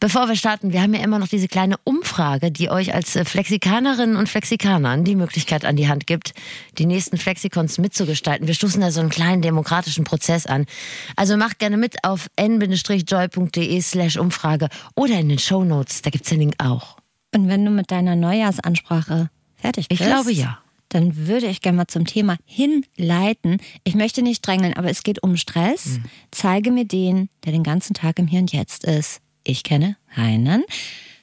Bevor wir starten, wir haben ja immer noch diese kleine Umfrage, die euch als äh, Flexikanerinnen und Flexikanern die Möglichkeit an die Hand gibt, die nächsten Flexikons mitzugestalten. Wir stoßen da so einen kleinen demokratischen Prozess an. Also macht gerne mit auf n-joy.de slash Umfrage oder in den Show Notes, da gibt's den Link auch. Und wenn du mit deiner Neujahrsansprache fertig bist? Ich glaube ja. Dann würde ich gerne mal zum Thema hinleiten. Ich möchte nicht drängeln, aber es geht um Stress. Mhm. Zeige mir den, der den ganzen Tag im Hier und Jetzt ist. Ich kenne Heinen.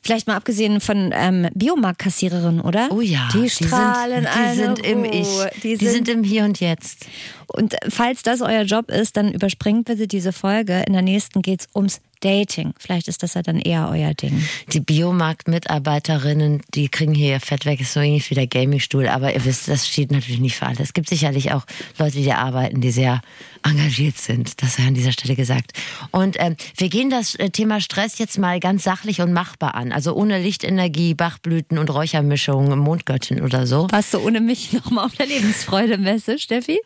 Vielleicht mal abgesehen von ähm, Biomarktkassiererinnen, oder? Oh ja. Die strahlen die sind, die sind im Ich. Die sind, die sind im Hier und Jetzt. Und falls das euer Job ist, dann überspringt bitte diese Folge. In der nächsten geht es ums Dating. Vielleicht ist das ja dann eher euer Ding. Die Biomarkt-Mitarbeiterinnen, die kriegen hier ihr Fett weg, ist so ähnlich wie der Gaming-Stuhl. Aber ihr wisst, das steht natürlich nicht für alle. Es gibt sicherlich auch Leute, die arbeiten, die sehr engagiert sind. Das sei an dieser Stelle gesagt. Und ähm, wir gehen das äh, Thema Stress jetzt mal ganz sachlich und machbar an. Also ohne Lichtenergie, Bachblüten und Räuchermischungen, Mondgöttin oder so. Warst du ohne mich nochmal auf der Lebensfreude-Messe, Steffi?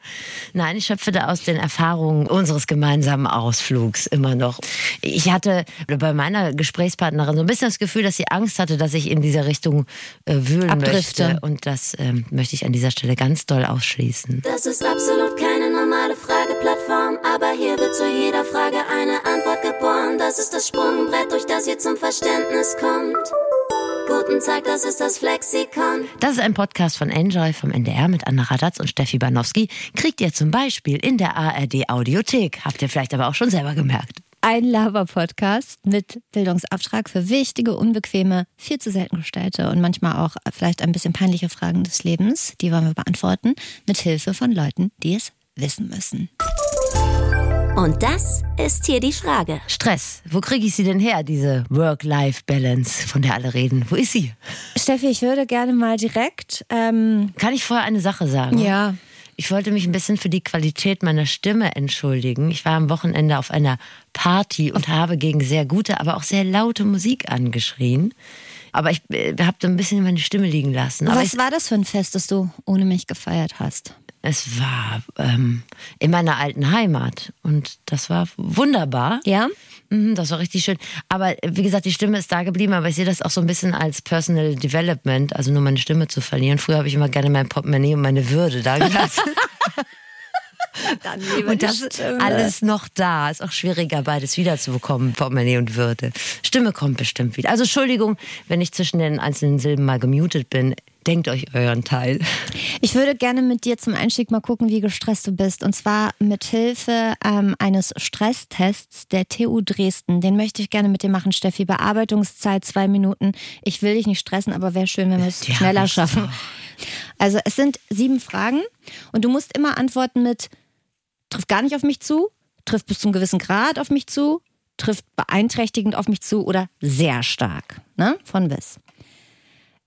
Nein, ich schöpfe da aus den Erfahrungen unseres gemeinsamen Ausflugs immer noch. Ich hatte bei meiner Gesprächspartnerin so ein bisschen das Gefühl, dass sie Angst hatte, dass ich in dieser Richtung äh, wühlen Abdrifte. möchte. Und das ähm, möchte ich an dieser Stelle ganz doll ausschließen. Das ist absolut keine normale Frageplattform, aber hier wird zu jeder Frage eine Antwort geboren. Das ist das Sprungbrett, durch das ihr zum Verständnis kommt. Guten Tag, das ist das Flexikon. Das ist ein Podcast von Enjoy vom NDR mit Anna Radatz und Steffi Banowski. Kriegt ihr zum Beispiel in der ARD Audiothek. Habt ihr vielleicht aber auch schon selber gemerkt. Ein Laber-Podcast mit Bildungsauftrag für wichtige, unbequeme, viel zu selten gestellte und manchmal auch vielleicht ein bisschen peinliche Fragen des Lebens. Die wollen wir beantworten mit Hilfe von Leuten, die es wissen müssen. Und das ist hier die Frage. Stress. Wo kriege ich sie denn her, diese Work-Life-Balance, von der alle reden? Wo ist sie? Steffi, ich würde gerne mal direkt. Ähm, Kann ich vorher eine Sache sagen? ja. Ich wollte mich ein bisschen für die Qualität meiner Stimme entschuldigen. Ich war am Wochenende auf einer Party und habe gegen sehr gute, aber auch sehr laute Musik angeschrien. Aber ich äh, habe so ein bisschen meine Stimme liegen lassen. Aber Was war das für ein Fest, das du ohne mich gefeiert hast? Es war ähm, in meiner alten Heimat und das war wunderbar. Ja? Mhm, Das war richtig schön. Aber wie gesagt, die Stimme ist da geblieben, aber ich sehe das auch so ein bisschen als Personal Development, also nur meine Stimme zu verlieren. Früher habe ich immer gerne mein Portemonnaie und meine Würde da gelassen. Und das ist alles noch da. Ist auch schwieriger, beides wiederzubekommen, Portemonnaie und Würde. Stimme kommt bestimmt wieder. Also Entschuldigung, wenn ich zwischen den einzelnen Silben mal gemutet bin. Denkt euch euren Teil. Ich würde gerne mit dir zum Einstieg mal gucken, wie gestresst du bist. Und zwar mit Hilfe ähm, eines Stresstests der TU Dresden. Den möchte ich gerne mit dir machen, Steffi. Bearbeitungszeit zwei Minuten. Ich will dich nicht stressen, aber wäre schön, wenn wir es Die schneller schaffen. Also es sind sieben Fragen und du musst immer antworten mit trifft gar nicht auf mich zu, trifft bis zum gewissen Grad auf mich zu, trifft beeinträchtigend auf mich zu oder sehr stark. Ne? Von bis.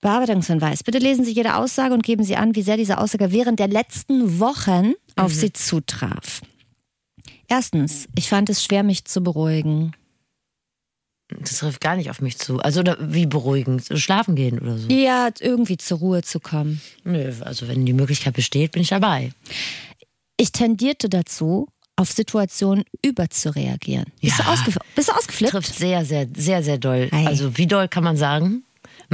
Bearbeitungshinweis. Bitte lesen Sie jede Aussage und geben Sie an, wie sehr diese Aussage während der letzten Wochen auf Sie zutraf. Erstens, ich fand es schwer, mich zu beruhigen. Das trifft gar nicht auf mich zu. Also wie beruhigend. So Schlafen gehen oder so. Ja, irgendwie zur Ruhe zu kommen. Nö, also wenn die Möglichkeit besteht, bin ich dabei. Ich tendierte dazu, auf Situationen überzureagieren. Bist, Ja. du, ausgef bist du ausgeflippt? Trifft sehr, sehr, sehr, sehr doll. Ei. Also wie doll kann man sagen?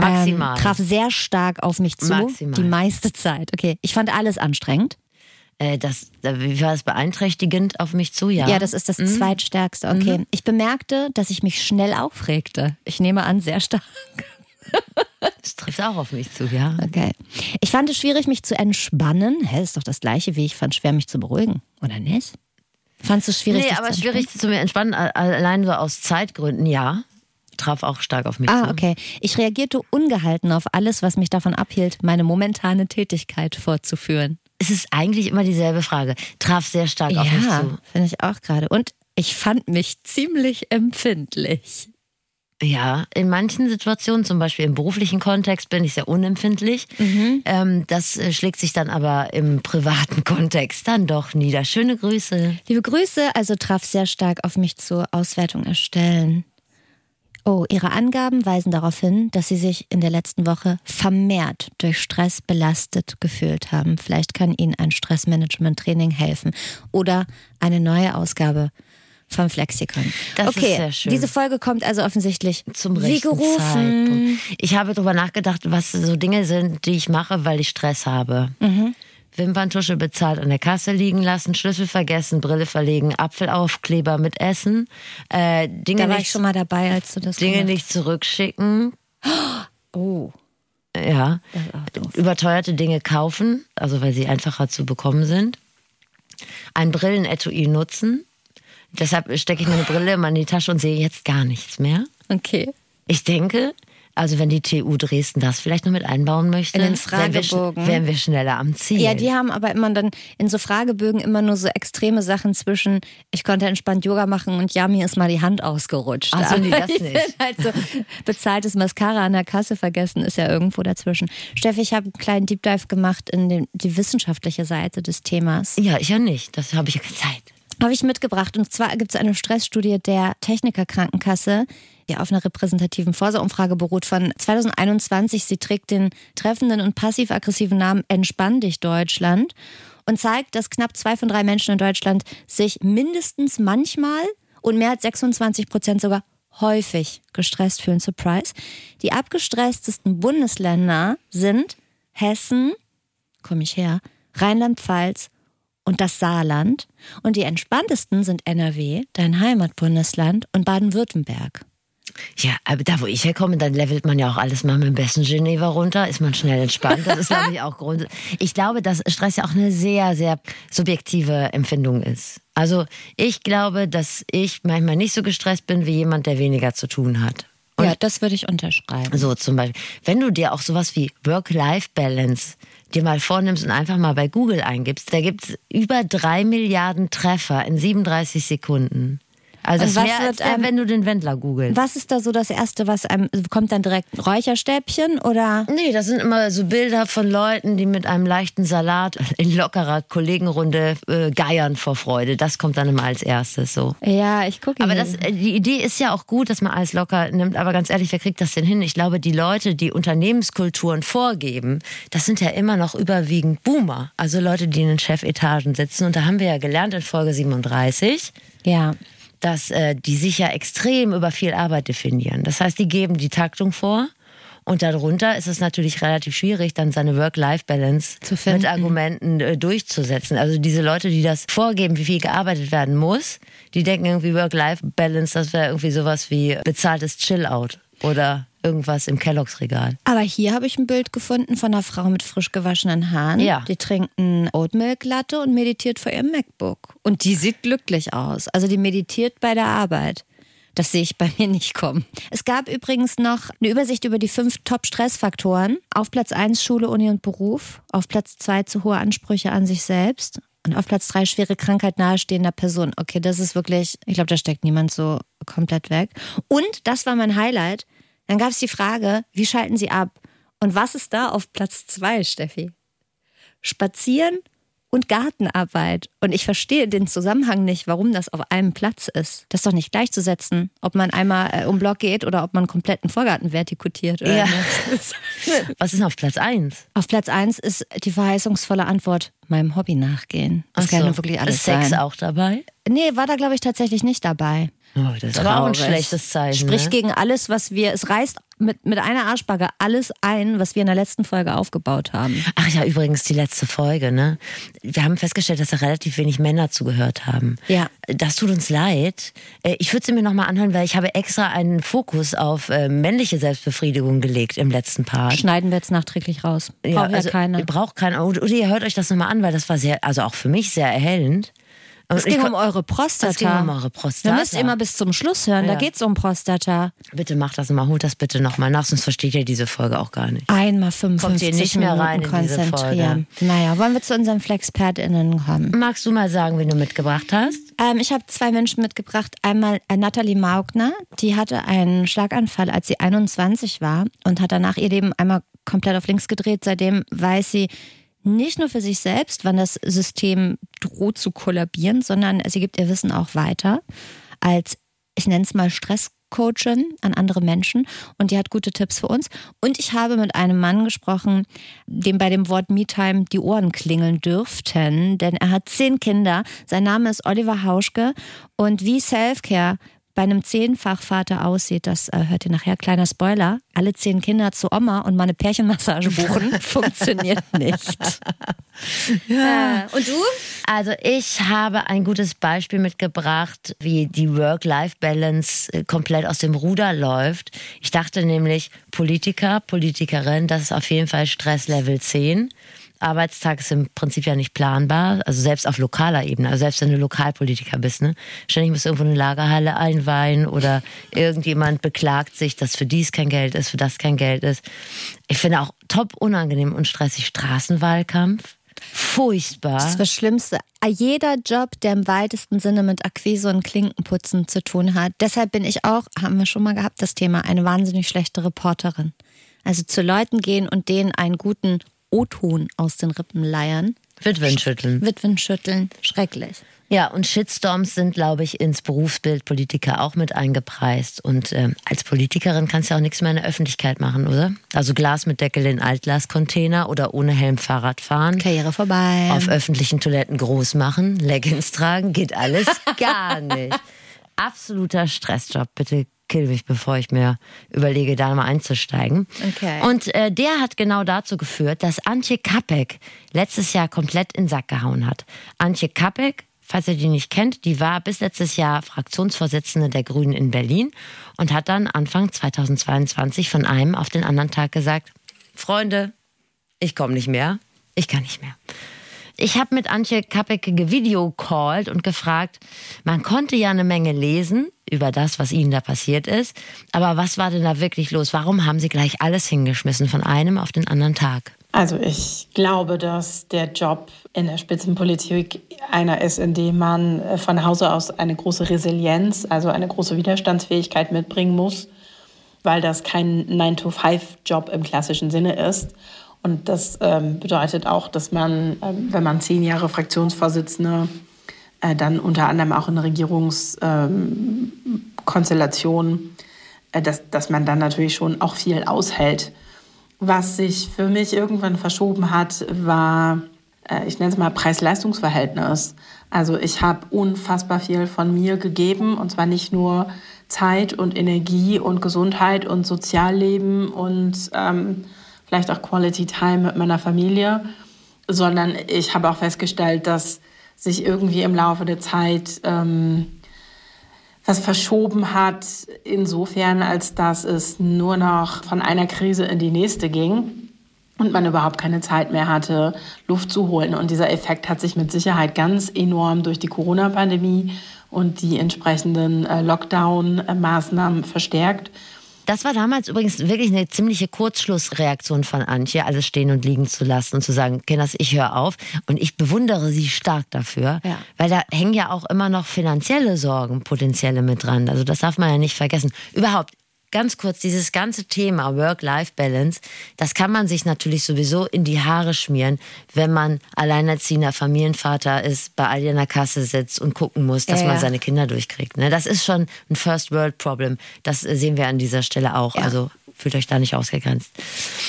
Maximal. Ähm, traf sehr stark auf mich zu. Maximal. Die meiste Zeit. Okay, ich fand alles anstrengend. Äh, das, wie war es beeinträchtigend auf mich zu? Ja, Ja, das ist das zweitstärkste. Okay. Ich bemerkte, dass ich mich schnell aufregte. Ich nehme an, sehr stark. das trifft auch auf mich zu, ja. Okay. Ich fand es schwierig, mich zu entspannen. Hä, ist doch das gleiche, wie ich fand schwer, mich zu beruhigen, oder nicht? Fandst du es schwierig? Nee, aber schwierig zu mir entspannen, allein so aus Zeitgründen, ja. Traf auch stark auf mich Ah, zu. okay. Ich reagierte ungehalten auf alles, was mich davon abhielt, meine momentane Tätigkeit fortzuführen. Es ist eigentlich immer dieselbe Frage. Traf sehr stark auf mich Ja, zu. finde ich auch gerade. Und ich fand mich ziemlich empfindlich. Ja, in manchen Situationen, zum Beispiel im beruflichen Kontext, bin ich sehr unempfindlich. Mhm. Ähm, das äh, schlägt sich dann aber im privaten Kontext dann doch nieder. Schöne Grüße. Liebe Grüße, also traf sehr stark auf mich zu Auswertung erstellen. Oh, Ihre Angaben weisen darauf hin, dass Sie sich in der letzten Woche vermehrt durch Stress belastet gefühlt haben. Vielleicht kann Ihnen ein Stressmanagement-Training helfen oder eine neue Ausgabe vom Flexikon. Das ist okay, sehr schön. diese Folge kommt also offensichtlich zum gerufen. Zeitpunkt. Ich habe darüber nachgedacht, was so Dinge sind, die ich mache, weil ich Stress habe. Mhm. Wimperntusche bezahlt an der Kasse liegen lassen, Schlüssel vergessen, Brille verlegen, Apfelaufkleber mit Essen, äh, Dinge, Da war nicht, ich schon mal dabei, als du das Dinge gemacht nicht zurückschicken, Oh, ja, überteuerte Dinge kaufen, also weil sie einfacher zu bekommen sind, ein Brillenetui nutzen. Deshalb stecke ich meine Brille immer in die Tasche und sehe jetzt gar nichts mehr. Okay. Ich denke, also wenn die TU Dresden das vielleicht noch mit einbauen möchte, In den wären wir, sch- Fragebogen. wären wir schneller am Ziel. Ja, die haben aber immer dann in so Fragebögen immer nur so extreme Sachen zwischen, ich konnte entspannt Yoga machen und ja, mir ist mal die Hand ausgerutscht. Ach so, nee, das ich nicht. Halt so, bezahltes Mascara an der Kasse vergessen ist ja irgendwo dazwischen. Steffi, ich habe einen kleinen Deep Dive gemacht in den, die wissenschaftliche Seite des Themas. ja, ich ja nicht. Das habe ich ja keine Zeit. Habe ich mitgebracht. Und zwar gibt es eine Stressstudie der Techniker Krankenkasse, die auf einer repräsentativen Vorsorgeumfrage beruht von 2021. Sie trägt den treffenden und passiv-aggressiven Namen Entspann dich Deutschland und zeigt, dass knapp zwei von drei Menschen in Deutschland sich mindestens manchmal und mehr als 26 Prozent sogar häufig gestresst fühlen. Surprise. Die abgestresstesten Bundesländer sind Hessen, komme ich her, Rheinland-Pfalz und das Saarland. Und die entspanntesten sind NRW, dein Heimatbundesland und Baden-Württemberg. Ja, aber da, wo ich herkomme, dann levelt man ja auch alles mal mit dem besten Geneva runter, ist man schnell entspannt. Das ist, glaube ich, auch Grund. Ich glaube, dass Stress ja auch eine sehr, sehr subjektive Empfindung ist. Also ich glaube, dass ich manchmal nicht so gestresst bin wie jemand, der weniger zu tun hat. Und ja, das würde ich unterschreiben. So zum Beispiel, wenn du dir auch sowas wie Work-Life-Balance dir mal vornimmst und einfach mal bei Google eingibst, da gibt es über drei Milliarden Treffer in 37 Sekunden. Also Und das was wird wär, einem- wenn du den Wendler googelst. Was ist da so das Erste, was einem kommt dann direkt ein Räucherstäbchen oder? Nee, das sind immer so Bilder von Leuten, die mit einem leichten Salat in lockerer Kollegenrunde äh, geiern vor Freude. Das kommt dann immer als erstes so. Ja, ich gucke. Aber das, äh, die Idee ist ja auch gut, dass man alles locker nimmt. Aber ganz ehrlich, wer kriegt das denn hin? Ich glaube, die Leute, die Unternehmenskulturen vorgeben, das sind ja immer noch überwiegend Boomer. Also Leute, die in den Chefetagen sitzen. Und da haben wir ja gelernt in Folge 37, ja. Dass äh, die sich ja extrem über viel Arbeit definieren. Das heißt, die geben die Taktung vor. Und darunter ist es natürlich relativ schwierig, dann seine Work-Life-Balance mit Argumenten äh, durchzusetzen. Also diese Leute, die das vorgeben, wie viel gearbeitet werden muss, die denken irgendwie Work-Life-Balance, das wäre irgendwie sowas wie bezahltes Chill-Out oder irgendwas im Kelloggs Regal. Aber hier habe ich ein Bild gefunden von einer Frau mit frisch gewaschenen Haaren. Ja. Die trinkt einen Oat Milk Latte und meditiert vor ihrem MacBook. Und die sieht glücklich aus. Also die meditiert bei der Arbeit. Das sehe ich bei mir nicht kommen. Es gab übrigens noch eine Übersicht über die fünf Top-Stressfaktoren. Auf Platz 1 Schule, Uni und Beruf. Auf Platz 2 zu hohe Ansprüche an sich selbst. Und auf Platz 3 schwere Krankheit nahestehender Person. Okay, das ist wirklich, ich glaube, da steckt niemand so komplett weg. Und, das war mein Highlight, dann gab es die Frage, wie schalten Sie ab? Und was ist da auf Platz 2, Steffi? Spazieren und Gartenarbeit. Und ich verstehe den Zusammenhang nicht, warum das auf einem Platz ist. Das ist doch nicht gleichzusetzen, ob man einmal äh, um Block geht oder ob man einen kompletten Vorgarten vertikutiert. Oder Ja. Was ist denn auf Platz 1? Auf Platz 1 ist die verheißungsvolle Antwort, meinem Hobby nachgehen. Das kann ja wirklich alles ist Sex sein. auch dabei? Nee, war da glaube ich tatsächlich nicht dabei. Oh, das ist aber auch ein Traurig. schlechtes Zeichen. Spricht ne? gegen alles, was wir, es reißt mit, mit einer Arschbacke alles ein, was wir in der letzten Folge aufgebaut haben. Ach ja, übrigens die letzte Folge, ne? Wir haben festgestellt, dass da relativ wenig Männer zugehört haben. Ja. Das tut uns leid. Äh, Ich würde sie mir nochmal anhören, weil ich habe extra einen Fokus auf äh, männliche Selbstbefriedigung gelegt im letzten Part. Schneiden wir jetzt nachträglich raus. Braucht ja, also, keiner. Ihr braucht keiner. Oder oder ihr hört euch das nochmal an, weil das war sehr, also auch für mich sehr erhellend. Und Es ging um eure Prostata. Es ging um eure Prostata. Wir müssen immer bis zum Schluss hören, da Ja. geht's um Prostata. Bitte macht das mal, holt das bitte nochmal nach, sonst versteht ihr diese Folge auch gar nicht. Einmal 55 Kommt ihr nicht mehr Minuten rein in diese konzentrieren. Naja, wollen wir zu unseren FlexpertInnen kommen? Magst du mal sagen, wen du mitgebracht hast? Ähm, ich habe zwei Menschen mitgebracht. Einmal äh, Nathalie Maugner, die hatte einen Schlaganfall, als sie 21 war und hat danach ihr Leben einmal komplett auf links gedreht. Seitdem weiß sie nicht nur für sich selbst, wann das System droht zu kollabieren, sondern sie gibt ihr Wissen auch weiter als, ich nenne es mal Coachin an andere Menschen und die hat gute Tipps für uns. Und ich habe mit einem Mann gesprochen, dem bei dem Wort Me-Time die Ohren klingeln dürften, denn er hat zehn Kinder. Sein Name ist Oliver Hauschke und wie Selfcare bei einem Zehnfachvater aussieht, das äh, hört ihr nachher, kleiner Spoiler, alle zehn Kinder zu Oma und mal eine Pärchenmassage buchen, funktioniert nicht. Ja. Äh, und du? Also ich habe ein gutes Beispiel mitgebracht, wie die Work-Life-Balance äh, komplett aus dem Ruder läuft. Ich dachte nämlich, Politiker, Politikerin, das ist auf jeden Fall Stresslevel 10. Arbeitstag ist im Prinzip ja nicht planbar, also selbst auf lokaler Ebene, also selbst wenn du Lokalpolitiker bist, ne? Ständig musst du irgendwo eine Lagerhalle einweihen oder irgendjemand beklagt sich, dass für dies kein Geld ist, für das kein Geld ist. Ich finde auch top unangenehm und stressig Straßenwahlkampf. Furchtbar. Das ist das Schlimmste. Jeder Job, der im weitesten Sinne mit Akquise und Klinkenputzen zu tun hat. Deshalb bin ich auch, haben wir schon mal gehabt, das Thema, eine wahnsinnig schlechte Reporterin. Also zu Leuten gehen und denen einen guten O-Ton aus den Rippen leiern. Witwen schütteln. Witwen schütteln. Schrecklich. Ja, und Shitstorms sind, glaube ich, ins Berufsbild Politiker auch mit eingepreist. Und ähm, als Politikerin kannst du ja auch nichts mehr in der Öffentlichkeit machen, oder? Also Glas mit Deckel in Altglascontainer oder ohne Helm Fahrrad fahren. Karriere vorbei. Auf öffentlichen Toiletten groß machen, Leggings tragen, geht alles gar nicht. Absoluter Stressjob. Bitte kill mich, bevor ich mir überlege, da mal einzusteigen. Okay. Und äh, der hat genau dazu geführt, dass Antje Kapek letztes Jahr komplett in den Sack gehauen hat. Antje Kapek falls ihr die nicht kennt, die war bis letztes Jahr Fraktionsvorsitzende der Grünen in Berlin und hat dann Anfang 2022 von einem auf den anderen Tag gesagt, Freunde, ich komme nicht mehr, ich kann nicht mehr. Ich habe mit Antje Kapek gevideocallt und gefragt, man konnte ja eine Menge lesen über das, was ihnen da passiert ist, aber was war denn da wirklich los? Warum haben sie gleich alles hingeschmissen von einem auf den anderen Tag? Also ich glaube, dass der Job in der Spitzenpolitik einer ist, in dem man äh, von Hause aus eine große Resilienz, also eine große Widerstandsfähigkeit mitbringen muss, weil das kein 9-to-5-Job im klassischen Sinne ist. Und das ähm, bedeutet auch, dass man, ähm, wenn man zehn Jahre Fraktionsvorsitzende, äh, dann unter anderem auch in Regierungskonstellationen, ähm, äh, dass, dass man dann natürlich schon auch viel aushält. Was sich für mich irgendwann verschoben hat, war, äh, ich nenne es mal Preis-Leistungs-Verhältnis. Also ich habe unfassbar viel von mir gegeben und zwar nicht nur Zeit und Energie und Gesundheit und Sozialleben und ähm, vielleicht auch Quality Time mit meiner Familie, sondern ich habe auch festgestellt, dass sich irgendwie im Laufe der Zeit ähm, was verschoben hat, insofern, als dass es nur noch von einer Krise in die nächste ging und man überhaupt keine Zeit mehr hatte, Luft zu holen. Und dieser Effekt hat sich mit Sicherheit ganz enorm durch die Corona-Pandemie und die entsprechenden äh, Lockdown-Maßnahmen verstärkt. Das war damals übrigens wirklich eine ziemliche Kurzschlussreaktion von Antje, alles stehen und liegen zu lassen und zu sagen, Kinders, ich höre auf. Und ich bewundere sie stark dafür, Ja. weil da hängen ja auch immer noch finanzielle Sorgen, potenzielle mit dran. Also das darf man ja nicht vergessen. Überhaupt, ganz kurz, dieses ganze Thema Work-Life-Balance, das kann man sich natürlich sowieso in die Haare schmieren, wenn man alleinerziehender Familienvater ist, bei an der Kasse sitzt und gucken muss, dass Ja, man ja. seine Kinder durchkriegt. Ne? Das ist schon ein First-World-Problem. Das äh, sehen wir an dieser Stelle auch. Ja. Also fühlt euch da nicht ausgegrenzt.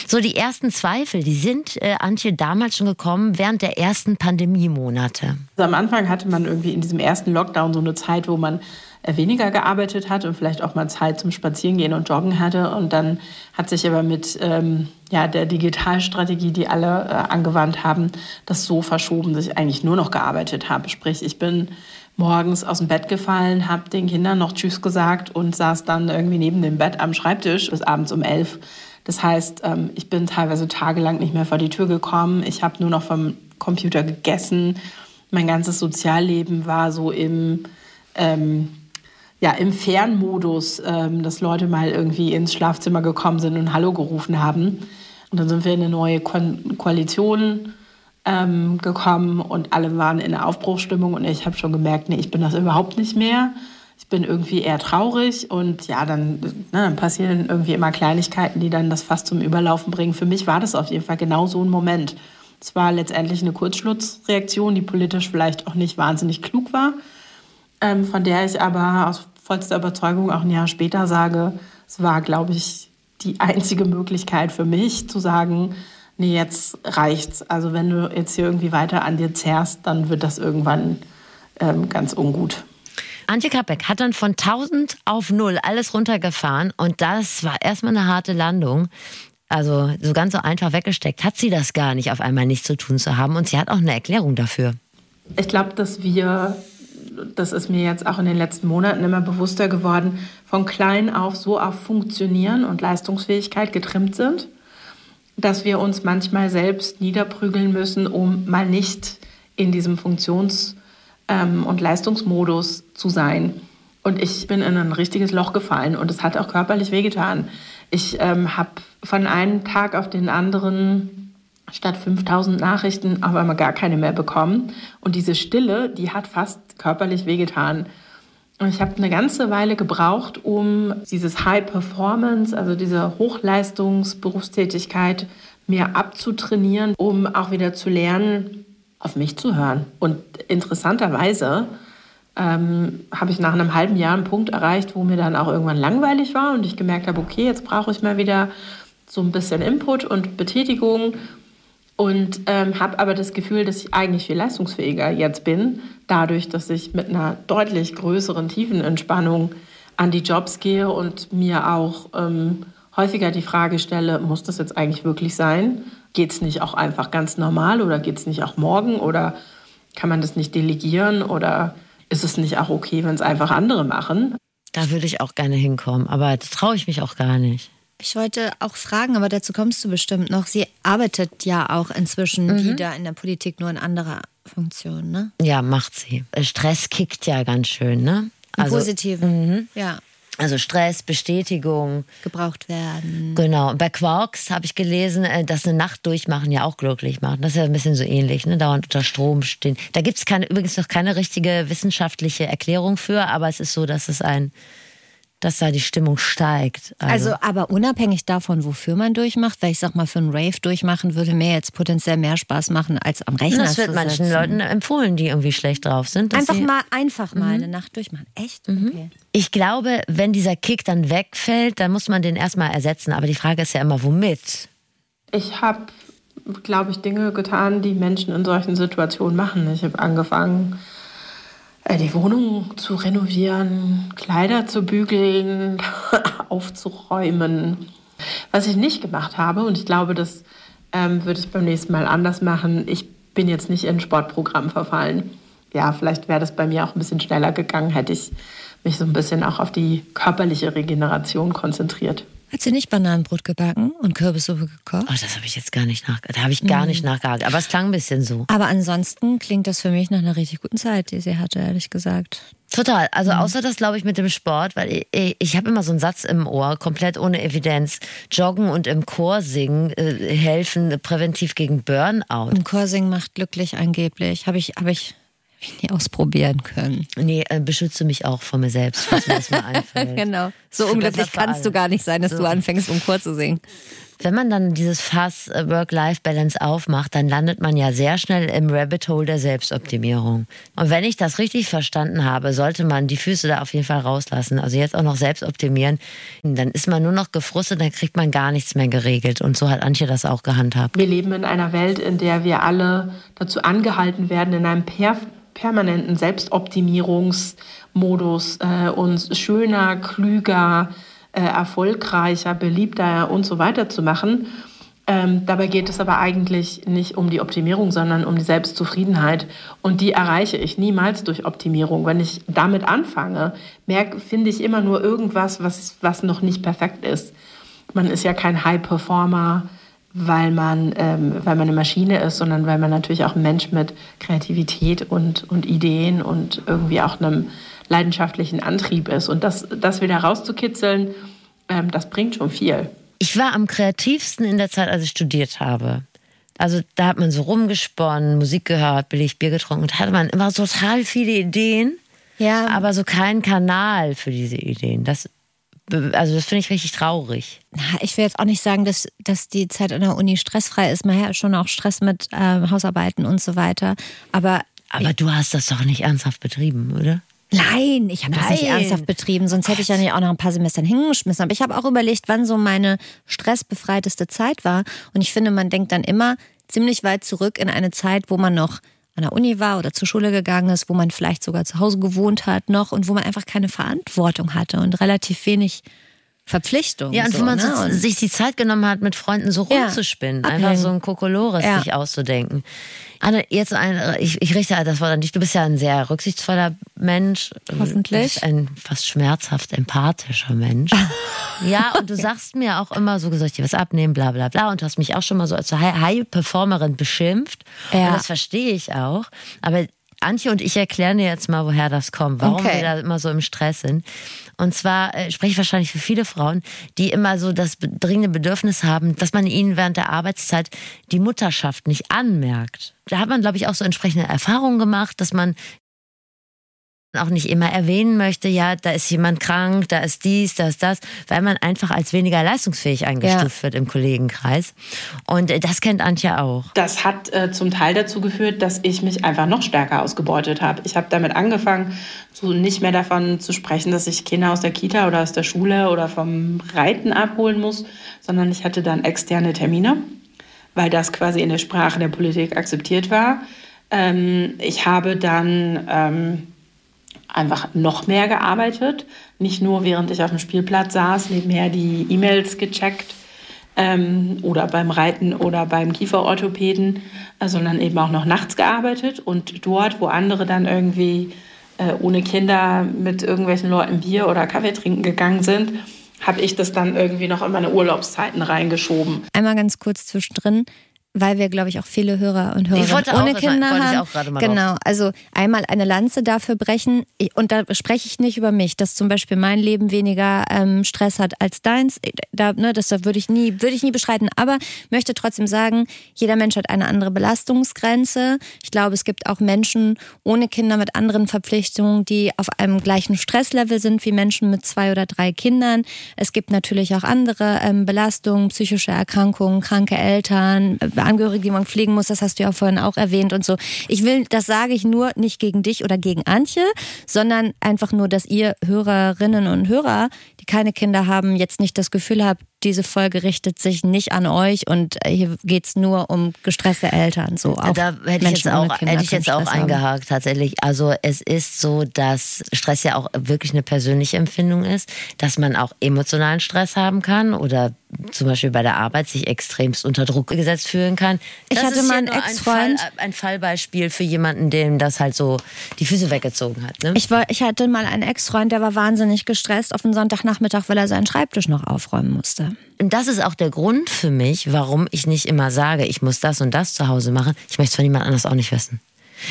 So, die ersten Zweifel, die sind, äh, Antje, damals schon gekommen, während der ersten Pandemiemonate. Also am Anfang hatte man irgendwie in diesem ersten Lockdown so eine Zeit, wo man weniger gearbeitet hat und vielleicht auch mal Zeit zum Spazierengehen und Joggen hatte. Und dann hat sich aber mit ähm, ja, der Digitalstrategie, die alle äh, angewandt haben, das so verschoben, dass ich eigentlich nur noch gearbeitet habe. Sprich, ich bin morgens aus dem Bett gefallen, habe den Kindern noch Tschüss gesagt und saß dann irgendwie neben dem Bett am Schreibtisch bis abends um elf. Das heißt, ähm, ich bin teilweise tagelang nicht mehr vor die Tür gekommen. Ich habe nur noch vom Computer gegessen. Mein ganzes Sozialleben war so im, ähm, ja, im Fernmodus, ähm, dass Leute mal irgendwie ins Schlafzimmer gekommen sind und Hallo gerufen haben. Und dann sind wir in eine neue Kon Koalition ähm, gekommen und alle waren in einer Aufbruchsstimmung und ich habe schon gemerkt, nee, ich bin das überhaupt nicht mehr. Ich bin irgendwie eher traurig und ja, dann, ne, dann passieren irgendwie immer Kleinigkeiten, die dann das fast zum Überlaufen bringen. Für mich war das auf jeden Fall genau so ein Moment. Es war letztendlich eine Kurzschlussreaktion, die politisch vielleicht auch nicht wahnsinnig klug war, ähm, von der ich aber aus vollster Überzeugung auch ein Jahr später sage, es war, glaube ich, die einzige Möglichkeit für mich zu sagen, nee, jetzt reicht's. Also wenn du jetzt hier irgendwie weiter an dir zerrst, dann wird das irgendwann ähm, ganz ungut. Antje Kappek hat dann von 1000 auf 0 alles runtergefahren und das war erstmal eine harte Landung. Also so ganz so einfach weggesteckt hat sie das gar nicht, auf einmal nichts zu tun zu haben und sie hat auch eine Erklärung dafür. Ich glaube, dass wir, das ist mir jetzt auch in den letzten Monaten immer bewusster geworden, von klein auf so auf Funktionieren und Leistungsfähigkeit getrimmt sind, dass wir uns manchmal selbst niederprügeln müssen, um mal nicht in diesem Funktions- ähm, und Leistungsmodus zu sein. Und ich bin in ein richtiges Loch gefallen und es hat auch körperlich wehgetan. Ich ähm, habe von einem Tag auf den anderen statt 5000 Nachrichten auf einmal gar keine mehr bekommen. Und diese Stille, die hat fast körperlich wehgetan. Und ich habe eine ganze Weile gebraucht, um dieses High Performance, also diese Hochleistungsberufstätigkeit mir abzutrainieren, um auch wieder zu lernen, auf mich zu hören. Und interessanterweise ähm, habe ich nach einem halben Jahr einen Punkt erreicht, wo mir dann auch irgendwann langweilig war und ich gemerkt habe, okay, jetzt brauche ich mal wieder so ein bisschen Input und Betätigung und ähm, habe aber das Gefühl, dass ich eigentlich viel leistungsfähiger jetzt bin, dadurch, dass ich mit einer deutlich größeren Tiefenentspannung an die Jobs gehe und mir auch ähm, häufiger die Frage stelle, muss das jetzt eigentlich wirklich sein? Geht es nicht auch einfach ganz normal oder geht es nicht auch morgen oder kann man das nicht delegieren oder ist es nicht auch okay, wenn es einfach andere machen? Da würde ich auch gerne hinkommen, aber das traue ich mich auch gar nicht. Ich wollte auch fragen, aber dazu kommst du bestimmt noch. Sie arbeitet ja auch inzwischen mhm. wieder in der Politik, nur in anderer Funktion, ne? Ja, macht sie. Stress kickt ja ganz schön, ne? Also, Positiven, mhm. ja. Also Stress, Bestätigung. Gebraucht werden. Genau. Und bei Quarks habe ich gelesen, äh, dass eine Nacht durchmachen ja auch glücklich macht. Das ist ja ein bisschen so ähnlich, ne? dauernd unter Strom stehen. Da gibt es übrigens noch keine richtige wissenschaftliche Erklärung für, aber es ist so, dass es ein dass da die Stimmung steigt. Also. also, aber unabhängig davon, wofür man durchmacht, weil ich sag mal, für einen Rave durchmachen würde mir jetzt potenziell mehr Spaß machen, als am Rechner Das wird manchen Leuten empfohlen, die irgendwie schlecht drauf sind. Einfach mal, einfach mal mhm. eine Nacht durchmachen. Echt? Mhm. Okay. Ich glaube, wenn dieser Kick dann wegfällt, dann muss man den erstmal ersetzen. Aber die Frage ist ja immer, womit? Ich habe, glaube ich, Dinge getan, die Menschen in solchen Situationen machen. Ich habe angefangen, äh, die Wohnung zu renovieren, Kleider zu bügeln, aufzuräumen. Was ich nicht gemacht habe, und ich glaube, das ähm, würde ich beim nächsten Mal anders machen, ich bin jetzt nicht in ein Sportprogramm verfallen. Ja, vielleicht wäre das bei mir auch ein bisschen schneller gegangen, hätte ich mich so ein bisschen auch auf die körperliche Regeneration konzentriert. Hat sie nicht Bananenbrot gebacken und Kürbissuppe gekocht? Oh, das habe ich jetzt gar nicht nachgehakt. Da habe ich gar mhm. nicht nachgehakt. Aber es klang ein bisschen so. Aber ansonsten klingt das für mich nach einer richtig guten Zeit, die sie hatte, ehrlich gesagt. Total. Also mhm. außer das, glaube ich, mit dem Sport, weil ich, ich habe immer so einen Satz im Ohr, komplett ohne Evidenz. Joggen und im Chor singen äh, helfen präventiv gegen Burnout. Im Chor singen macht glücklich angeblich. Habe ich, hab ich ich nie ausprobieren können. Nee, äh, beschütze mich auch vor mir selbst, falls mir das mal einfällt. genau. So unglücklich kannst du gar nicht sein, dass so. du anfängst, um Chor zu singen. Wenn man dann dieses Fass äh, Work-Life-Balance aufmacht, dann landet man ja sehr schnell im Rabbit Hole der Selbstoptimierung. Und wenn ich das richtig verstanden habe, sollte man die Füße da auf jeden Fall rauslassen. Also jetzt auch noch selbst optimieren. Dann ist man nur noch gefrustet, dann kriegt man gar nichts mehr geregelt. Und so hat Antje das auch gehandhabt. Wir leben in einer Welt, in der wir alle dazu angehalten werden, in einem perfekten permanenten Selbstoptimierungsmodus, äh, uns schöner, klüger, äh, erfolgreicher, beliebter und so weiter zu machen. Ähm, dabei geht es aber eigentlich nicht um die Optimierung, sondern um die Selbstzufriedenheit. Und die erreiche ich niemals durch Optimierung. Wenn ich damit anfange, merke, finde ich immer nur irgendwas, was, was noch nicht perfekt ist. Man ist ja kein High-Performer weil man, ähm, weil man eine Maschine ist, sondern weil man natürlich auch ein Mensch mit Kreativität und, und Ideen und irgendwie auch einem leidenschaftlichen Antrieb ist. Und das, das wieder rauszukitzeln, ähm, das bringt schon viel. Ich war am kreativsten in der Zeit, als ich studiert habe. Also da hat man so rumgesponnen, Musik gehört, billig Bier getrunken und hatte man immer total viele Ideen, ja. aber so keinen Kanal für diese Ideen. Das also das finde ich richtig traurig. Na, ich will jetzt auch nicht sagen, dass, dass die Zeit an der Uni stressfrei ist. Man hat schon auch Stress mit äh, Hausarbeiten und so weiter. Aber aber du hast das doch nicht ernsthaft betrieben, oder? Nein, ich habe das nicht ernsthaft betrieben, sonst hätte ich ja nicht auch noch ein paar Semestern hingeschmissen. Aber ich habe auch überlegt, wann so meine stressbefreiteste Zeit war. Und ich finde, man denkt dann immer ziemlich weit zurück in eine Zeit, wo man noch an der Uni war oder zur Schule gegangen ist, wo man vielleicht sogar zu Hause gewohnt hat noch und wo man einfach keine Verantwortung hatte und relativ wenig Verpflichtung. Ja, und so, wo man ne? so, sich die Zeit genommen hat, mit Freunden so Ja, rumzuspinnen. abhängen. Einfach so ein Kokolores Ja. sich auszudenken. Anne, jetzt ein, ich, ich richte das Wort an dich. Du bist ja ein sehr rücksichtsvoller Mensch. Hoffentlich. Ein fast schmerzhaft empathischer Mensch. ja, und du sagst mir auch immer so, soll ich dir was abnehmen, bla bla bla. Und du hast mich auch schon mal so als High-Performerin beschimpft. Ja. Und das verstehe ich auch. Aber Antje und ich erklären dir jetzt mal, woher das kommt, warum Okay. wir da immer so im Stress sind. Und zwar äh, spreche ich wahrscheinlich für viele Frauen, die immer so das dringende Bedürfnis haben, dass man ihnen während der Arbeitszeit die Mutterschaft nicht anmerkt. Da hat man, glaube ich, auch so entsprechende Erfahrungen gemacht, dass man auch nicht immer erwähnen möchte, ja, da ist jemand krank, da ist dies, da ist das, weil man einfach als weniger leistungsfähig eingestuft wird im Kollegenkreis. Und äh, das kennt Antje auch. Das hat äh, zum Teil dazu geführt, dass ich mich einfach noch stärker ausgebeutet habe. Ich habe damit angefangen, so nicht mehr davon zu sprechen, dass ich Kinder aus der Kita oder aus der Schule oder vom Reiten abholen muss, sondern ich hatte dann externe Termine, weil das quasi in der Sprache der Politik akzeptiert war. Ähm, ich habe dann ähm, einfach noch mehr gearbeitet. Nicht nur während ich auf dem Spielplatz saß, nebenher die E-Mails gecheckt ähm, oder beim Reiten oder beim Kieferorthopäden, äh, sondern eben auch noch nachts gearbeitet. Und dort, wo andere dann irgendwie äh, ohne Kinder mit irgendwelchen Leuten Bier oder Kaffee trinken gegangen sind, habe ich das dann irgendwie noch in meine Urlaubszeiten reingeschoben. Einmal ganz kurz zwischendrin, weil wir, glaube ich, auch viele Hörer und Hörerinnen ohne Kinder wollte ich haben. auch gerade mal genau, also einmal eine Lanze dafür brechen. Und da spreche ich nicht über mich, dass zum Beispiel mein Leben weniger ähm, Stress hat als deins. Da, ne, das würde ich nie, würde ich nie beschreiten. Aber möchte trotzdem sagen, jeder Mensch hat eine andere Belastungsgrenze. Ich glaube, es gibt auch Menschen ohne Kinder mit anderen Verpflichtungen, die auf einem gleichen Stresslevel sind wie Menschen mit zwei oder drei Kindern. Es gibt natürlich auch andere ähm, Belastungen, psychische Erkrankungen, kranke Eltern, äh, Angehörige, die man pflegen muss. Das hast du ja vorhin auch erwähnt und so. Ich will, das sage ich nur nicht gegen dich oder gegen Antje, sondern einfach nur, dass ihr Hörerinnen und Hörer, die keine Kinder haben, jetzt nicht das Gefühl habt, diese Folge richtet sich nicht an euch und äh, hier geht's nur um gestresste Eltern. So, auch da hätte ich jetzt auch, Kinder hätte ich jetzt auch eingehakt tatsächlich. Also es ist so, dass Stress ja auch wirklich eine persönliche Empfindung ist, dass man auch emotionalen Stress haben kann oder zum Beispiel bei der Arbeit sich extremst unter Druck gesetzt fühlen kann. Ich Das hatte ist mal einen nur ein, Ex-Freund. Fall, ein Fallbeispiel für jemanden, dem das halt so die Füße weggezogen hat. Ne? Ich, war, ich hatte mal einen Ex-Freund, der war wahnsinnig gestresst auf einen Sonntagnachmittag, weil er seinen Schreibtisch noch aufräumen musste. Und das ist auch der Grund für mich, warum ich nicht immer sage, ich muss das und das zu Hause machen. Ich möchte es von jemand anders auch nicht wissen.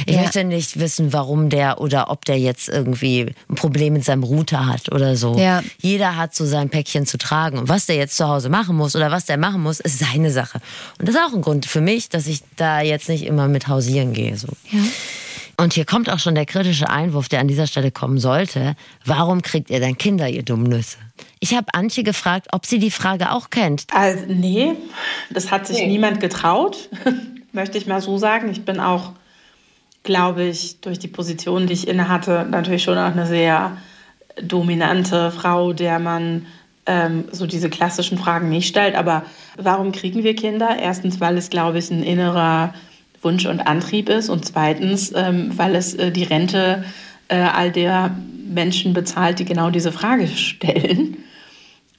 Ich Ja. möchte nicht wissen, warum der oder ob der jetzt irgendwie ein Problem mit seinem Router hat oder so. Ja. Jeder hat so sein Päckchen zu tragen. Und was der jetzt zu Hause machen muss oder was der machen muss, ist seine Sache. Und das ist auch ein Grund für mich, dass ich da jetzt nicht immer mit hausieren gehe. So. Und hier kommt auch schon der kritische Einwurf, der an dieser Stelle kommen sollte. Warum kriegt ihr denn Kinder, ihr dummen Nüsse? Ich habe Antje gefragt, ob sie die Frage auch kennt. Also, nee, das hat sich niemand getraut, möchte ich mal so sagen. Ich bin auch, glaube ich, durch die Position, die ich innehatte, natürlich schon auch eine sehr dominante Frau, der man ähm, so diese klassischen Fragen nicht stellt. Aber warum kriegen wir Kinder? Erstens, weil es, glaube ich, ein innerer Wunsch und Antrieb ist. Und zweitens, ähm, weil es äh, die Rente äh, all der Menschen bezahlt, die genau diese Frage stellen.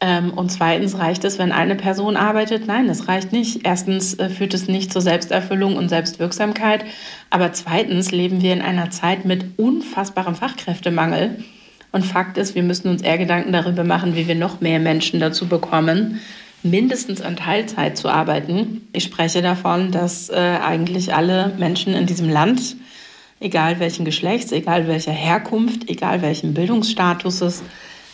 Ähm, und zweitens reicht es, wenn eine Person arbeitet? Nein, es reicht nicht. Erstens äh, führt es nicht zur Selbsterfüllung und Selbstwirksamkeit. Aber zweitens leben wir in einer Zeit mit unfassbarem Fachkräftemangel. Und Fakt ist, wir müssen uns eher Gedanken darüber machen, wie wir noch mehr Menschen dazu bekommen, mindestens in Teilzeit zu arbeiten. Ich spreche davon, dass äh, eigentlich alle Menschen in diesem Land, egal welchen Geschlechts, egal welcher Herkunft, egal welchen Bildungsstatuses,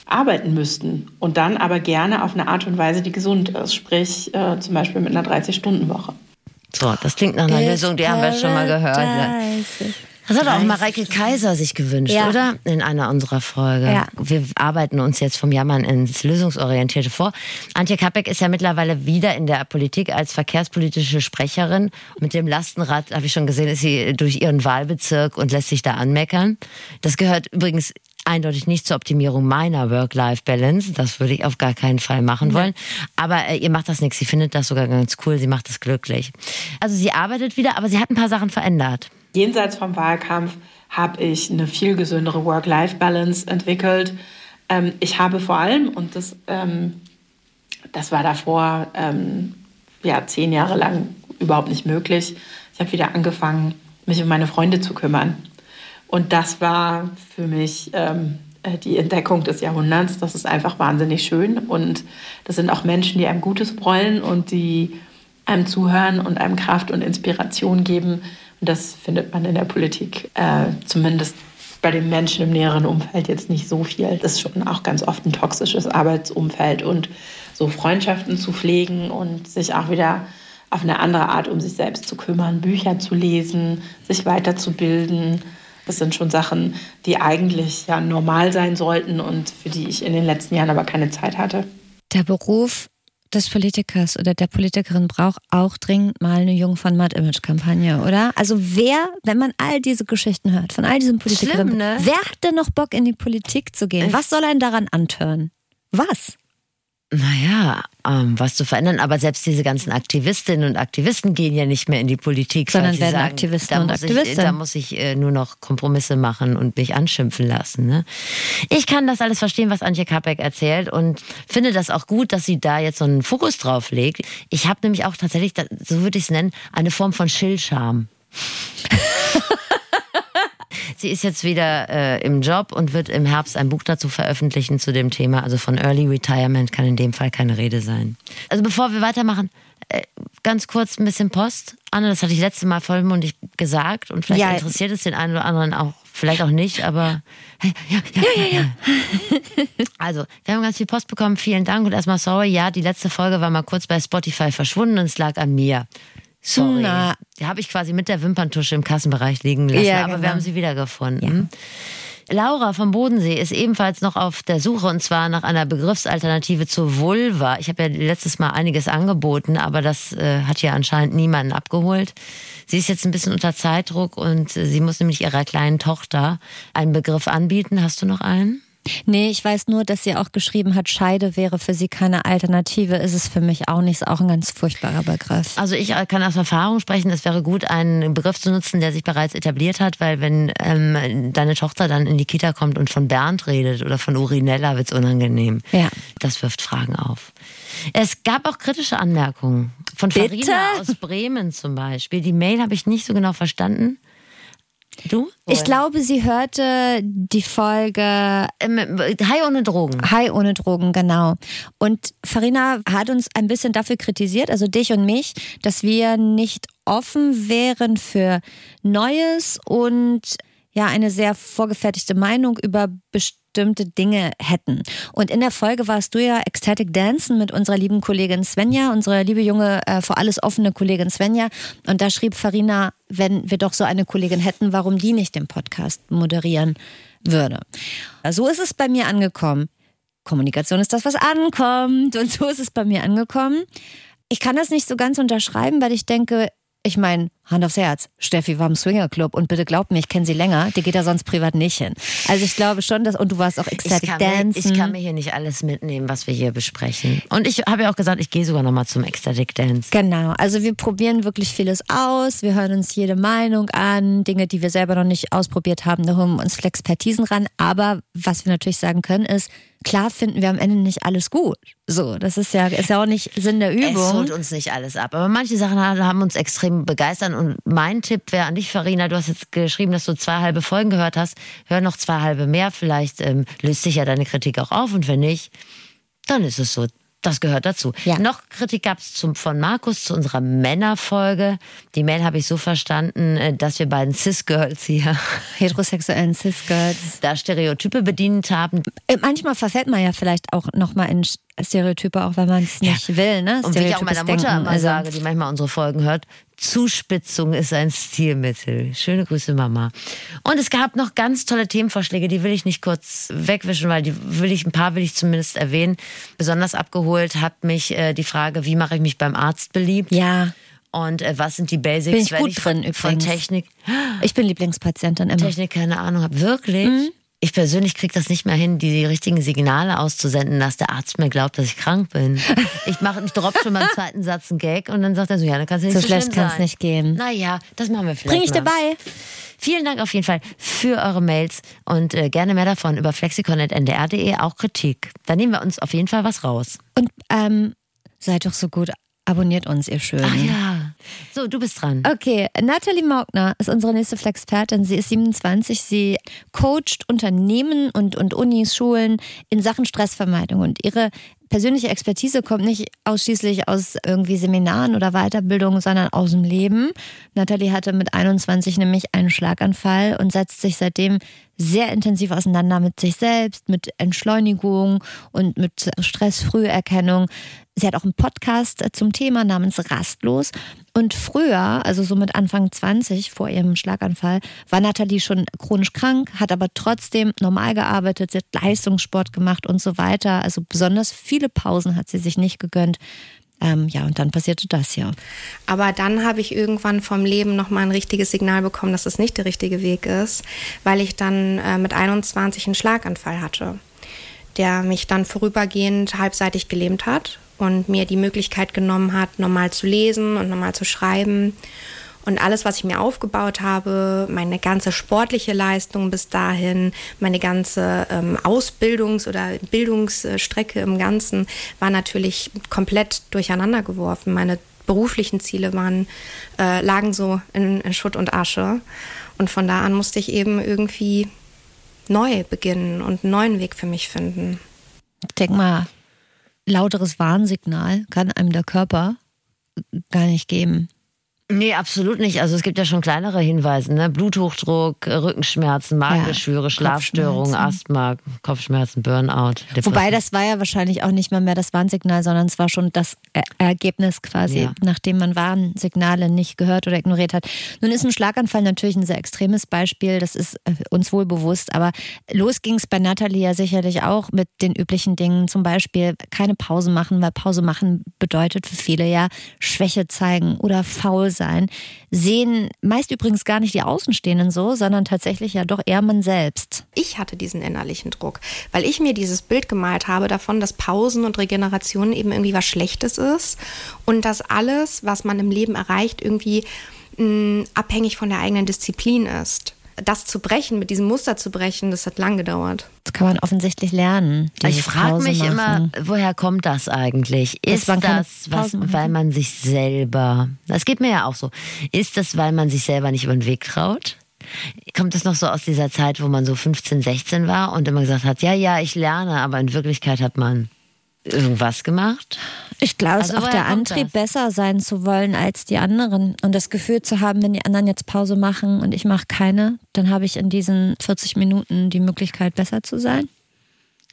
arbeiten müssten. Und dann aber gerne auf eine Art und Weise, die gesund ist, sprich äh, zum Beispiel mit einer 30-Stunden-Woche. So, das klingt nach einer Lösung, die haben wir schon mal gehört. Ne? Das hat auch Mareike Kaiser sich gewünscht, Ja. oder? In einer unserer Folge. Ja. Wir arbeiten uns jetzt vom Jammern ins Lösungsorientierte vor. Antje Kappek ist ja mittlerweile wieder in der Politik als verkehrspolitische Sprecherin. Mit dem Lastenrad, habe ich schon gesehen, ist sie durch ihren Wahlbezirk und lässt sich da anmeckern. Das gehört übrigens eindeutig nicht zur Optimierung meiner Work-Life-Balance. Das würde ich auf gar keinen Fall machen wollen. Aber äh, ihr macht das nichts. Sie findet das sogar ganz cool. Sie macht das glücklich. Also sie arbeitet wieder, aber sie hat ein paar Sachen verändert. Jenseits vom Wahlkampf habe ich eine viel gesündere Work-Life-Balance entwickelt. Ähm, ich habe vor allem, und das, ähm, das war davor ähm, ja, zehn Jahre lang überhaupt nicht möglich, ich habe wieder angefangen, mich um meine Freunde zu kümmern. Und das war für mich ähm, äh, die Entdeckung des Jahrhunderts. Das ist einfach wahnsinnig schön. Und das sind auch Menschen, die einem Gutes wollen und die einem zuhören und einem Kraft und Inspiration geben. Und das findet man in der Politik, äh, zumindest bei den Menschen im näheren Umfeld jetzt nicht so viel. Das ist schon auch ganz oft ein toxisches Arbeitsumfeld und so Freundschaften zu pflegen und sich auch wieder auf eine andere Art um sich selbst zu kümmern, Bücher zu lesen, sich weiterzubilden. Das sind schon Sachen, die eigentlich ja normal sein sollten und für die ich in den letzten Jahren aber keine Zeit hatte. Der Beruf des Politikers oder der Politikerin braucht auch dringend mal eine Jung von Matt Image Kampagne, oder? Also wer, wenn man all diese Geschichten hört, von all diesen Politikerinnen, Schlimm, ne? wer hat denn noch Bock in die Politik zu gehen? Was soll einen daran antören? Was? Naja, ähm, was zu verändern. Aber selbst diese ganzen Aktivistinnen und Aktivisten gehen ja nicht mehr in die Politik. Sondern werden sagen, Aktivisten da und muss Ich, Aktivistinnen. da muss ich äh, nur noch Kompromisse machen und mich anschimpfen lassen. Ne? Ich kann das alles verstehen, was Antje Kappek erzählt und finde das auch gut, dass sie da jetzt so einen Fokus drauf legt. Ich habe nämlich auch tatsächlich, so würde ich es nennen, eine Form von Schillscham. Sie ist jetzt wieder äh, im Job und wird im Herbst ein Buch dazu veröffentlichen zu dem Thema. Also von Early Retirement kann in dem Fall keine Rede sein. Also bevor wir weitermachen, äh, ganz kurz ein bisschen Post. Anne, das hatte ich letzte Mal vollmundig gesagt und vielleicht Ja. interessiert es den einen oder anderen auch, vielleicht auch nicht, aber ja, ja, ja, ja. Also, wir haben ganz viel Post bekommen. Vielen Dank und erstmal sorry. Ja, die letzte Folge war mal kurz bei Spotify verschwunden und es lag an mir. Sorry. Na. Die habe ich quasi mit der Wimperntusche im Kassenbereich liegen lassen, Ja, aber wir genau. haben sie wiedergefunden. Laura vom Bodensee ist ebenfalls noch auf der Suche und zwar nach einer Begriffsalternative zur Vulva. Ich habe ja letztes Mal einiges angeboten, aber das äh, hat ja anscheinend niemanden abgeholt. Sie ist jetzt ein bisschen unter Zeitdruck und äh, sie muss nämlich ihrer kleinen Tochter einen Begriff anbieten. Hast du noch einen? Nee, ich weiß nur, dass sie auch geschrieben hat, Scheide wäre für sie keine Alternative, ist es für mich auch nicht, ist auch ein ganz furchtbarer Begriff. Also ich kann aus Erfahrung sprechen, es wäre gut, einen Begriff zu nutzen, der sich bereits etabliert hat, weil wenn ähm, deine Tochter dann in die Kita kommt und von Bernd redet oder von Urinella, wird's unangenehm. Ja. Das wirft Fragen auf. Es gab auch kritische Anmerkungen. Von Bitte? Farina aus Bremen zum Beispiel. Die Mail habe ich nicht so genau verstanden. Du? Ich glaube, sie hörte die Folge Ähm, Hai ohne Drogen. High ohne Drogen, genau. Und Farina hat uns ein bisschen dafür kritisiert, also dich und mich, dass wir nicht offen wären für Neues und ja, eine sehr vorgefertigte Meinung über bestimmte Dinge hätten. Und in der Folge warst du ja Ecstatic Dancen mit unserer lieben Kollegin Svenja, unsere liebe junge, äh, vor alles offene Kollegin Svenja. Und da schrieb Farina, wenn wir doch so eine Kollegin hätten, warum die nicht den Podcast moderieren würde. So ist es bei mir angekommen. Kommunikation ist das, was ankommt. Und so ist es bei mir angekommen. Ich kann das nicht so ganz unterschreiben, weil ich denke, ich meine, Hand aufs Herz, Steffi war im Swingerclub und bitte glaubt mir, ich kenne sie länger, die geht da sonst privat nicht hin. Also ich glaube schon, dass, und du warst auch Ich Ecstatic mir, Dancen. ich kann mir hier nicht alles mitnehmen, was wir hier besprechen. Und ich habe ja auch gesagt, ich gehe sogar nochmal zum Ecstatic Dance. Genau, also wir probieren wirklich vieles aus, wir hören uns jede Meinung an, Dinge, die wir selber noch nicht ausprobiert haben, da holen wir uns Flexpertisen ran. Aber was wir natürlich sagen können, ist, klar finden wir am Ende nicht alles gut. So, das ist ja, ist ja auch nicht Sinn der Es Übung. holt uns nicht alles ab. Aber manche Sachen haben haben uns extrem begeistert. Und mein Tipp wäre an dich, Farina, du hast jetzt geschrieben, dass du zwei halbe Folgen gehört hast. Hör noch zwei halbe mehr. Vielleicht ähm, löst sich ja deine Kritik auch auf. Und wenn nicht, dann ist es so. Das gehört dazu. Ja. Noch Kritik gab es von Markus zu unserer Männerfolge. Die Mail habe ich so verstanden, äh, dass wir beiden Cis-Girls hier Heterosexuellen Cis-Girls. da Stereotype bedient haben. Äh, Manchmal verfällt man ja vielleicht auch nochmal in Stereotype, auch wenn man es nicht will. Ne? Und wie ich auch meiner Mutter Denken. immer Also, sage, die manchmal unsere Folgen hört, Zuspitzung ist ein Stilmittel. Schöne Grüße, Mama. Und es gab noch ganz tolle Themenvorschläge, die will ich nicht kurz wegwischen, weil die will ich, ein paar will ich zumindest erwähnen. Besonders abgeholt hat mich äh, die Frage, wie mache ich mich beim Arzt beliebt? Ja, Und äh, was sind die Basics, Bin ich gut ich drin von, von. Technik, ich bin Lieblingspatientin immer. Technik keine Ahnung habe? Wirklich? Mhm. Ich persönlich kriege das nicht mehr hin, die richtigen Signale auszusenden, dass der Arzt mir glaubt, dass ich krank bin. Ich mache, ich droppe schon beim zweiten Satz einen Gag und dann sagt er so, ja, dann kannst du nicht So so, schlecht kann es nicht gehen. Naja, das machen wir vielleicht Bring ich mal. dabei. Vielen Dank auf jeden Fall für eure Mails und äh, gerne mehr davon über flexikon.ndr.de, auch Kritik. Da nehmen wir uns auf jeden Fall was raus. Und ähm, seid doch so gut, abonniert uns, ihr Schönen. Ach ja. So, du bist dran. Okay, Nathalie Maugner ist unsere nächste Flexpertin. Sie ist 27. Sie coacht Unternehmen und, und Unis, Schulen in Sachen Stressvermeidung. Und ihre persönliche Expertise kommt nicht ausschließlich aus irgendwie Seminaren oder Weiterbildung, sondern aus dem Leben. Nathalie hatte mit 21 nämlich einen Schlaganfall und setzt sich seitdem sehr intensiv auseinander mit sich selbst, mit Entschleunigung und mit Stressfrüherkennung. Sie hat auch einen Podcast zum Thema namens Rastlos. Und früher, also so mit Anfang 20 vor ihrem Schlaganfall, war Nathalie schon chronisch krank, hat aber trotzdem normal gearbeitet, sie hat Leistungssport gemacht und so weiter. Also besonders viele Pausen hat sie sich nicht gegönnt. Ähm, ja, und dann passierte das hier. Aber dann habe ich irgendwann vom Leben nochmal ein richtiges Signal bekommen, dass es nicht der richtige Weg ist, weil ich dann äh, mit 21 einen Schlaganfall hatte, der mich dann vorübergehend halbseitig gelähmt hat und mir die Möglichkeit genommen hat, normal zu lesen und normal zu schreiben. Und alles, was ich mir aufgebaut habe, meine ganze sportliche Leistung bis dahin, meine ganze ähm, Ausbildungs- oder Bildungsstrecke im Ganzen, war natürlich komplett durcheinander geworfen. Meine beruflichen Ziele waren, äh, lagen so in, in Schutt und Asche. Und von da an musste ich eben irgendwie neu beginnen und einen neuen Weg für mich finden. Ich mal, lauteres Warnsignal kann einem der Körper gar nicht geben. Nee, absolut nicht. Also es gibt ja schon kleinere Hinweise, ne? Bluthochdruck, Rückenschmerzen, Magengeschwüre, Schlafstörungen, Kopfschmerzen. Asthma, Kopfschmerzen, Burnout. Depression. Wobei das war ja wahrscheinlich auch nicht mal mehr das Warnsignal, sondern es war schon das Er- Ergebnis quasi, Ja. nachdem man Warnsignale nicht gehört oder ignoriert hat. Nun ist ein Schlaganfall natürlich ein sehr extremes Beispiel, das ist äh, uns wohl bewusst, aber los ging es bei Nathalie ja sicherlich auch mit den üblichen Dingen, zum Beispiel keine Pause machen, weil Pause machen bedeutet für viele ja Schwäche zeigen oder faul sein. Sehen meist übrigens gar nicht die Außenstehenden so, sondern tatsächlich ja doch eher man selbst. ich hatte diesen innerlichen Druck, weil ich mir dieses Bild gemalt habe davon, dass Pausen und Regeneration eben irgendwie was Schlechtes ist und dass alles, was man im Leben erreicht, irgendwie mh, abhängig von der eigenen Disziplin ist. Das zu brechen, mit diesem Muster zu brechen, das hat lang gedauert. Das kann man offensichtlich lernen. Ich dieses frage mich immer, machen. woher kommt das eigentlich? Ist das, was, weil man sich selber, das geht mir ja auch so, ist das, weil man sich selber nicht über den Weg traut? Kommt es noch so aus dieser Zeit, wo man so 15, 16 war und immer gesagt hat, ja, ja, ich lerne, aber in Wirklichkeit hat man irgendwas gemacht? Ich glaube, es Also ist auch der Antrieb, das? besser sein zu wollen als die anderen. Und das Gefühl zu haben, wenn die anderen jetzt Pause machen und ich mache keine, dann habe ich in diesen 40 Minuten die Möglichkeit, besser zu sein.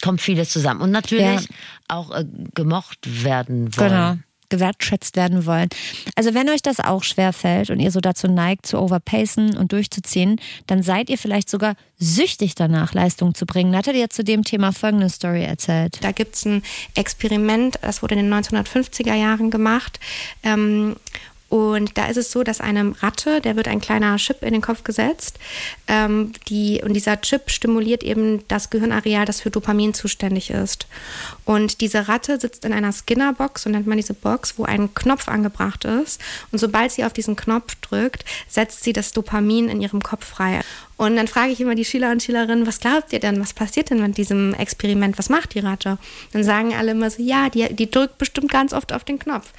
Kommt vieles zusammen. Und natürlich Ja. auch äh, gemocht werden wollen. Genau. Gewertschätzt werden wollen. Also wenn euch das auch schwer fällt und ihr so dazu neigt, zu overpacen und durchzuziehen, dann seid ihr vielleicht sogar süchtig danach, Leistung zu bringen. Nathalie hat zu dem Thema folgende Story erzählt. Da gibt es ein Experiment, das wurde in den 1950er Jahren gemacht. Ähm, und da ist es so, dass einem Ratte, der wird ein kleiner Chip in den Kopf gesetzt, ähm, die, und dieser Chip stimuliert eben das Gehirnareal, das für Dopamin zuständig ist. Und diese Ratte sitzt in einer Skinner-Box, so nennt man diese Box, wo ein Knopf angebracht ist. Und sobald sie auf diesen Knopf drückt, setzt sie das Dopamin in ihrem Kopf frei. Und dann frage ich immer die Schüler und Schülerinnen, was glaubt ihr denn, was passiert denn mit diesem Experiment, was macht die Ratte? Dann sagen alle immer so, ja, die, die drückt bestimmt ganz oft auf den Knopf.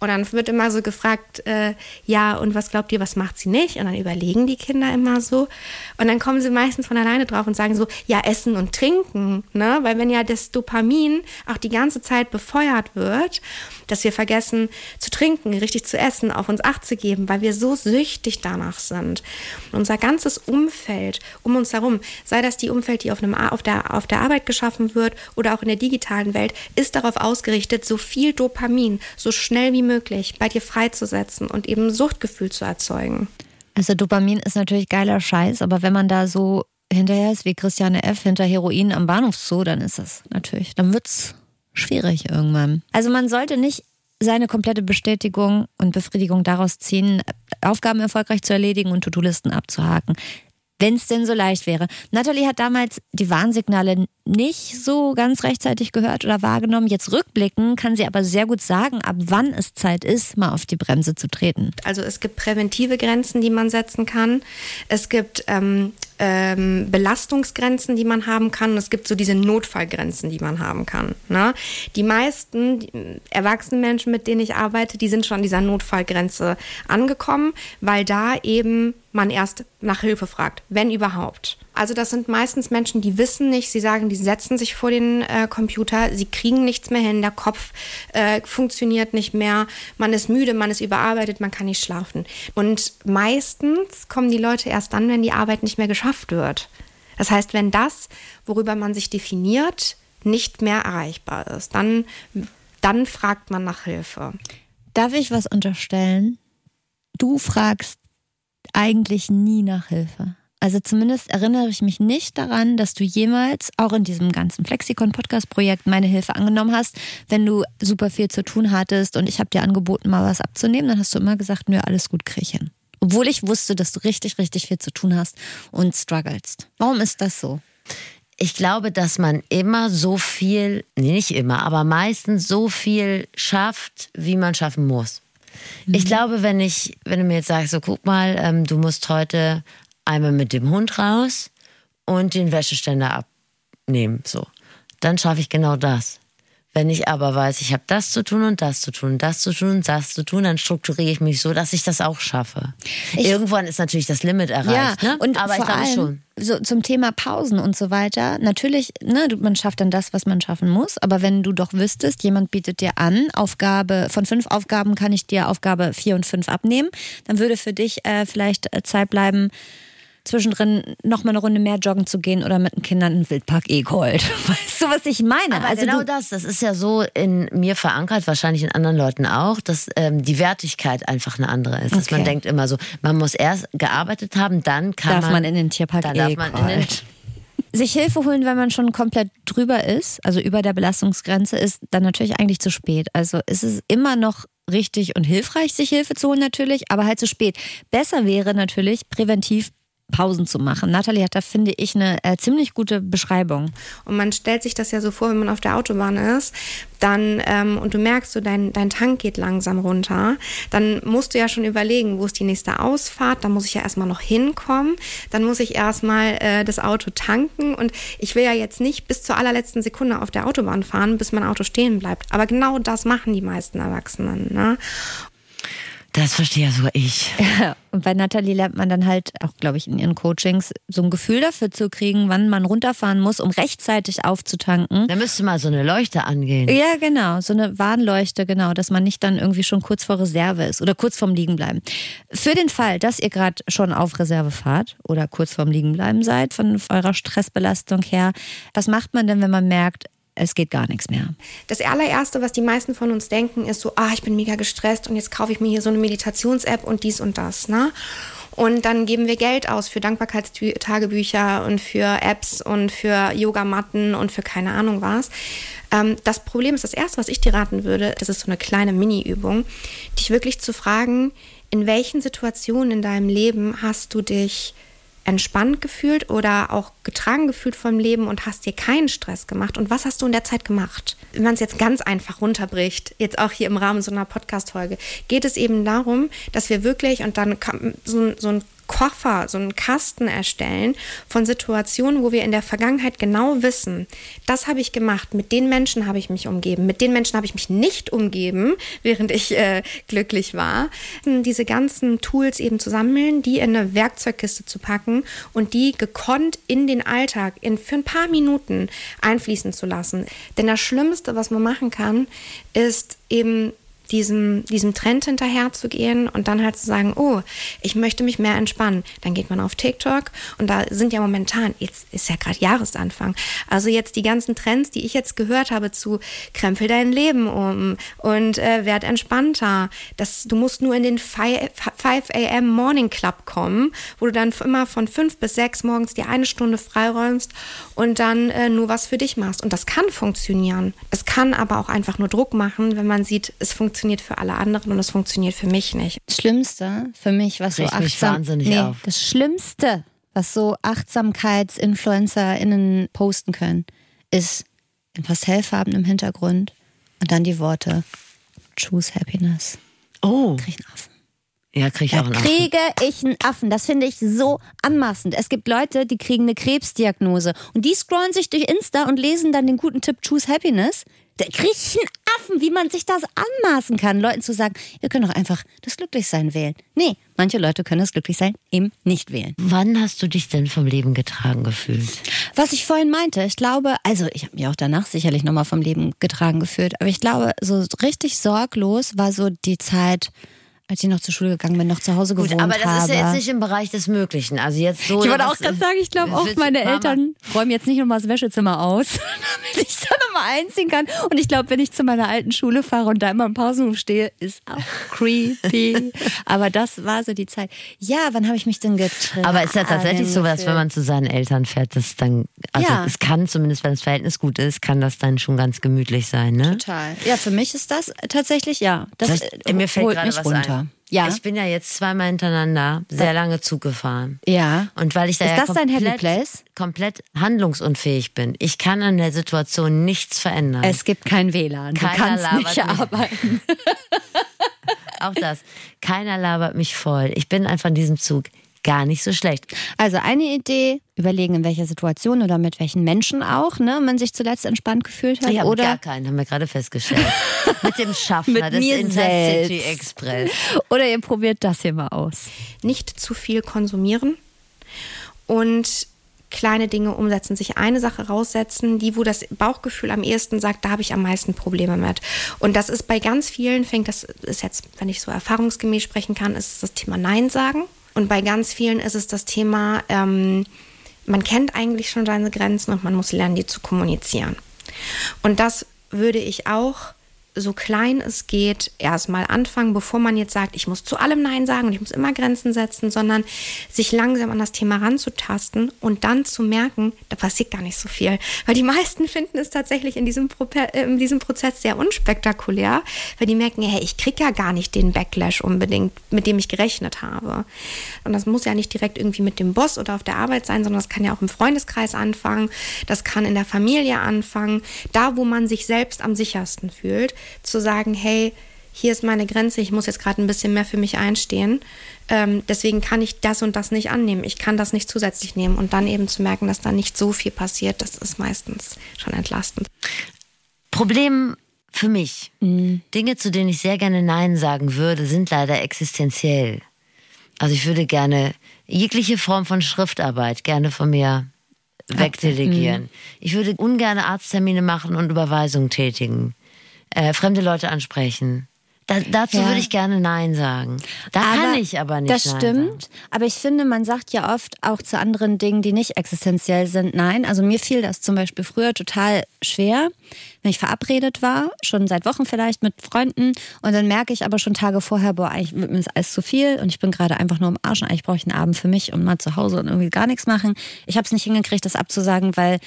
Und dann wird immer so gefragt, äh, ja, und was glaubt ihr, was macht sie nicht? Und dann überlegen die Kinder immer so. Und dann kommen sie meistens von alleine drauf und sagen so, ja, essen und trinken. Ne? Weil wenn ja das Dopamin auch die ganze Zeit befeuert wird, dass wir vergessen zu trinken, richtig zu essen, auf uns Acht zu geben, weil wir so süchtig danach sind. Unser ganzes Umfeld um uns herum, sei das die Umfeld, die auf, einem, auf, der, auf der Arbeit geschaffen wird oder auch in der digitalen Welt, ist darauf ausgerichtet, so viel Dopamin so schnell wie möglich bei dir freizusetzen und eben Suchtgefühl zu erzeugen. Also Dopamin ist natürlich geiler Scheiß, aber wenn man da so hinterher ist wie Christiane F. hinter Heroin am Bahnhofszoo, dann ist das natürlich, dann wird's schwierig irgendwann. Also man sollte nicht seine komplette Bestätigung und Befriedigung daraus ziehen, Aufgaben erfolgreich zu erledigen und To-Do-Listen abzuhaken. Wenn es denn so leicht wäre. Natalie hat damals die Warnsignale nicht so ganz rechtzeitig gehört oder wahrgenommen. Jetzt rückblicken kann sie aber sehr gut sagen, ab wann es Zeit ist, mal auf die Bremse zu treten. Also es gibt präventive Grenzen, die man setzen kann. Es gibt ähm, ähm, Belastungsgrenzen, die man haben kann. Und es gibt so diese Notfallgrenzen, die man haben kann. Ne? Die meisten erwachsenen Menschen, mit denen ich arbeite, die sind schon an dieser Notfallgrenze angekommen, weil da eben man erst nach Hilfe fragt, wenn überhaupt. Also das sind meistens Menschen, die wissen nicht, sie sagen, die setzen sich vor den äh, Computer, sie kriegen nichts mehr hin, der Kopf äh, funktioniert nicht mehr, man ist müde, man ist überarbeitet, man kann nicht schlafen. Und meistens kommen die Leute erst dann, wenn die Arbeit nicht mehr geschafft wird. Das heißt, wenn das, worüber man sich definiert, nicht mehr erreichbar ist, dann, dann fragt man nach Hilfe. Darf ich was unterstellen? Du fragst eigentlich nie nach Hilfe. Also zumindest erinnere ich mich nicht daran, dass du jemals, auch in diesem ganzen Flexikon-Podcast-Projekt, meine Hilfe angenommen hast. Wenn du super viel zu tun hattest und ich habe dir angeboten, mal was abzunehmen, dann hast du immer gesagt, nö, alles gut, krieg ich hin. Obwohl ich wusste, dass du richtig, richtig viel zu tun hast und strugglest. Warum ist das so? Ich glaube, dass man immer so viel, nee, nicht immer, aber meistens so viel schafft, wie man schaffen muss. Mhm. Ich glaube, wenn ich, wenn du mir jetzt sagst, so guck mal, ähm, du musst heute einmal mit dem Hund raus und den Wäscheständer abnehmen. So. Dann schaffe ich genau das. Wenn ich aber weiß, ich habe das zu tun und das zu tun, das zu tun und das zu tun, dann strukturiere ich mich so, dass ich das auch schaffe. Ich, Irgendwann ist natürlich das Limit erreicht, ja, ne? Und aber vor ich allem schon. So zum Thema Pausen und so weiter. Natürlich, ne, man schafft dann das, was man schaffen muss. Aber wenn du doch wüsstest, jemand bietet dir an, Aufgabe von fünf Aufgaben kann ich dir Aufgabe vier und fünf abnehmen, dann würde für dich äh, vielleicht äh, Zeit bleiben zwischendrin noch mal eine Runde mehr joggen zu gehen oder mit den Kindern einen Wildpark Egold. Weißt du, was ich meine? Aber also genau das, das ist ja so in mir verankert, wahrscheinlich in anderen Leuten auch, dass ähm, die Wertigkeit einfach eine andere ist. Dass man Okay. denkt immer so, man muss erst gearbeitet haben, dann kann darf man, man in den Tierpark dann darf man in den, Egold. Sich Hilfe holen, wenn man schon komplett drüber ist, also über der Belastungsgrenze ist, dann natürlich eigentlich zu spät. Also ist es immer noch richtig und hilfreich, sich Hilfe zu holen natürlich, aber halt zu spät. Besser wäre natürlich präventiv Pausen zu machen. Nathalie hat da, finde ich, eine äh, ziemlich gute Beschreibung. Und man stellt sich das ja so vor, wenn man auf der Autobahn ist, dann ähm, und du merkst, so dein, dein Tank geht langsam runter, dann musst du ja schon überlegen, wo ist die nächste Ausfahrt, da muss ich ja erstmal noch hinkommen, dann muss ich erstmal äh, das Auto tanken und ich will ja jetzt nicht bis zur allerletzten Sekunde auf der Autobahn fahren, bis mein Auto stehen bleibt. Aber genau das machen die meisten Erwachsenen. Ne? Das verstehe ja sogar ich. Und bei Nathalie lernt man dann halt auch, glaube ich, in ihren Coachings so ein Gefühl dafür zu kriegen, wann man runterfahren muss, um rechtzeitig aufzutanken. Da müsste mal so eine Leuchte angehen. Ja, genau, so eine Warnleuchte, genau, dass man nicht dann irgendwie schon kurz vor Reserve ist oder kurz vorm Liegenbleiben. Für den Fall, dass ihr gerade schon auf Reserve fahrt oder kurz vorm Liegenbleiben seid, von eurer Stressbelastung her, was macht man denn, wenn man merkt, es geht gar nichts mehr? Das allererste, was die meisten von uns denken, ist so, ah, ich bin mega gestresst und jetzt kaufe ich mir hier so eine Meditations-App und dies und das, ne? Und dann geben wir Geld aus für Dankbarkeitstagebücher und für Apps und für Yogamatten und für keine Ahnung was. Ähm, das Problem ist, das erste, was ich dir raten würde, das ist so eine kleine Mini-Übung, dich wirklich zu fragen, in welchen Situationen in deinem Leben hast du dich entspannt gefühlt oder auch getragen gefühlt vom Leben und hast dir keinen Stress gemacht? Und was hast du in der Zeit gemacht? Wenn man es jetzt ganz einfach runterbricht, jetzt auch hier im Rahmen so einer Podcast-Folge, geht es eben darum, dass wir wirklich und dann so, so ein Koffer, so einen Kasten erstellen von Situationen, wo wir in der Vergangenheit genau wissen, das habe ich gemacht, mit den Menschen habe ich mich umgeben, mit den Menschen habe ich mich nicht umgeben, während ich äh, glücklich war. Diese ganzen Tools eben zu sammeln, die in eine Werkzeugkiste zu packen und die gekonnt in den Alltag in, für ein paar Minuten einfließen zu lassen. Denn das Schlimmste, was man machen kann, ist eben diesem, diesem Trend hinterher zu gehen und dann halt zu sagen, oh, ich möchte mich mehr entspannen. Dann geht man auf TikTok und da sind ja momentan, jetzt ist ja gerade Jahresanfang, also jetzt die ganzen Trends, die ich jetzt gehört habe zu krempel dein Leben um und äh, werd entspannter. Das, du musst nur in den 5 a.m. Morning Club kommen, wo du dann immer von 5 bis 6 morgens die eine Stunde freiräumst und dann äh, nur was für dich machst. Und das kann funktionieren. Es kann aber auch einfach nur Druck machen, wenn man sieht, es funktioniert für alle anderen und es funktioniert für mich nicht. Das Schlimmste für mich, was Riecht so achtsam, wahnsinnig nee, auf. das Schlimmste, was so AchtsamkeitsinfluencerInnen posten können, ist in pastellfarben im Hintergrund und dann die Worte Choose Happiness. Oh, Krieg ich einen Affen. ja, krieg ich Da auch einen Affen. kriege ich einen Affen. Das finde ich so anmaßend. Es gibt Leute, die kriegen eine Krebsdiagnose und die scrollen sich durch Insta und lesen dann den guten Tipp Choose Happiness. Einen Affen, wie man sich das anmaßen kann, Leuten zu sagen, ihr könnt doch einfach das Glücklichsein wählen. Nee, manche Leute können das Glücklichsein eben nicht wählen. Wann hast du dich denn vom Leben getragen gefühlt? Was ich vorhin meinte, ich glaube, also ich habe mich auch danach sicherlich nochmal vom Leben getragen gefühlt, aber ich glaube, so richtig sorglos war so die Zeit, als ich noch zur Schule gegangen bin, noch zu Hause gewohnt Gut, aber das habe. ist ja jetzt nicht im Bereich des Möglichen. Also jetzt so. Ich wollte auch gerade sagen, ich glaube auch, meine Mama- Eltern räumen jetzt nicht nochmal das Wäschezimmer aus, damit ich da nochmal einziehen kann. Und ich glaube, wenn ich zu meiner alten Schule fahre und da immer im Pausenhof stehe, ist auch creepy. Aber das war so die Zeit. Ja, wann habe ich mich denn getragen? Aber ist ja tatsächlich so, dass wenn man zu seinen Eltern fährt, das dann, also Ja. es kann zumindest, wenn das Verhältnis gut ist, kann das dann schon ganz gemütlich sein, ne? Total. Ja, für mich ist das tatsächlich, ja. Das Das, mir fällt holt gerade mich was runter. ein. Ja. Ich bin ja jetzt zweimal hintereinander sehr lange Zug gefahren. ja. Und weil ich da Ist ja das dein Happy komplett, Place? komplett handlungsunfähig bin. Ich kann an der Situation nichts verändern. Es gibt kein WLAN. Du Keiner kannst labert nicht mich. arbeiten. Auch das. Keiner labert mich voll. Ich bin einfach in diesem Zug gar nicht so schlecht. Also eine Idee, überlegen, in welcher Situation oder mit welchen Menschen auch, ne, man sich zuletzt entspannt gefühlt hat. Ich habe gar oder, keinen, haben wir gerade festgestellt. Mit dem Schaffner Mit des Intercity. Express. oder ihr probiert das hier mal aus. Nicht zu viel konsumieren und kleine Dinge umsetzen, sich eine Sache raussetzen, die, wo das Bauchgefühl am ehesten sagt, da habe ich am meisten Probleme mit. Und das ist bei ganz vielen, fängt das ist jetzt, wenn ich so erfahrungsgemäß sprechen kann, ist es das Thema Nein sagen. Und bei ganz vielen ist es das Thema, ähm, man kennt eigentlich schon seine Grenzen und man muss lernen, die zu kommunizieren. Und das würde ich auch so klein es geht, erstmal anfangen, bevor man jetzt sagt, ich muss zu allem Nein sagen und ich muss immer Grenzen setzen, sondern sich langsam an das Thema ranzutasten und dann zu merken, da passiert gar nicht so viel. Weil die meisten finden es tatsächlich in diesem, Prope äh, in diesem Prozess sehr unspektakulär, weil die merken, hey, ich kriege ja gar nicht den Backlash unbedingt, mit dem ich gerechnet habe. Und das muss ja nicht direkt irgendwie mit dem Boss oder auf der Arbeit sein, sondern das kann ja auch im Freundeskreis anfangen, das kann in der Familie anfangen, da wo man sich selbst am sichersten fühlt, zu sagen, hey, hier ist meine Grenze, ich muss jetzt gerade ein bisschen mehr für mich einstehen. Ähm, deswegen kann ich das und das nicht annehmen. Ich kann das nicht zusätzlich nehmen. Und dann eben zu merken, dass da nicht so viel passiert, das ist meistens schon entlastend. Problem für mich. Dinge, zu denen ich sehr gerne Nein sagen würde, sind leider existenziell. Also ich würde gerne jegliche Form von Schriftarbeit gerne von mir wegdelegieren. Ich würde ungern Arzttermine machen und Überweisungen tätigen. Äh, fremde Leute ansprechen. Da, dazu Ja. würde ich gerne Nein sagen. Da kann ich aber nicht Das Nein stimmt. Sagen. Aber ich finde, man sagt ja oft auch zu anderen Dingen, die nicht existenziell sind, nein. Also mir fiel das zum Beispiel früher total schwer, wenn ich verabredet war, schon seit Wochen vielleicht mit Freunden. Und dann merke ich aber schon Tage vorher, boah, eigentlich wird mir das alles zu viel und ich bin gerade einfach nur im Arsch und eigentlich brauche ich einen Abend für mich und mal zu Hause und irgendwie gar nichts machen. Ich habe es nicht hingekriegt, das abzusagen, weil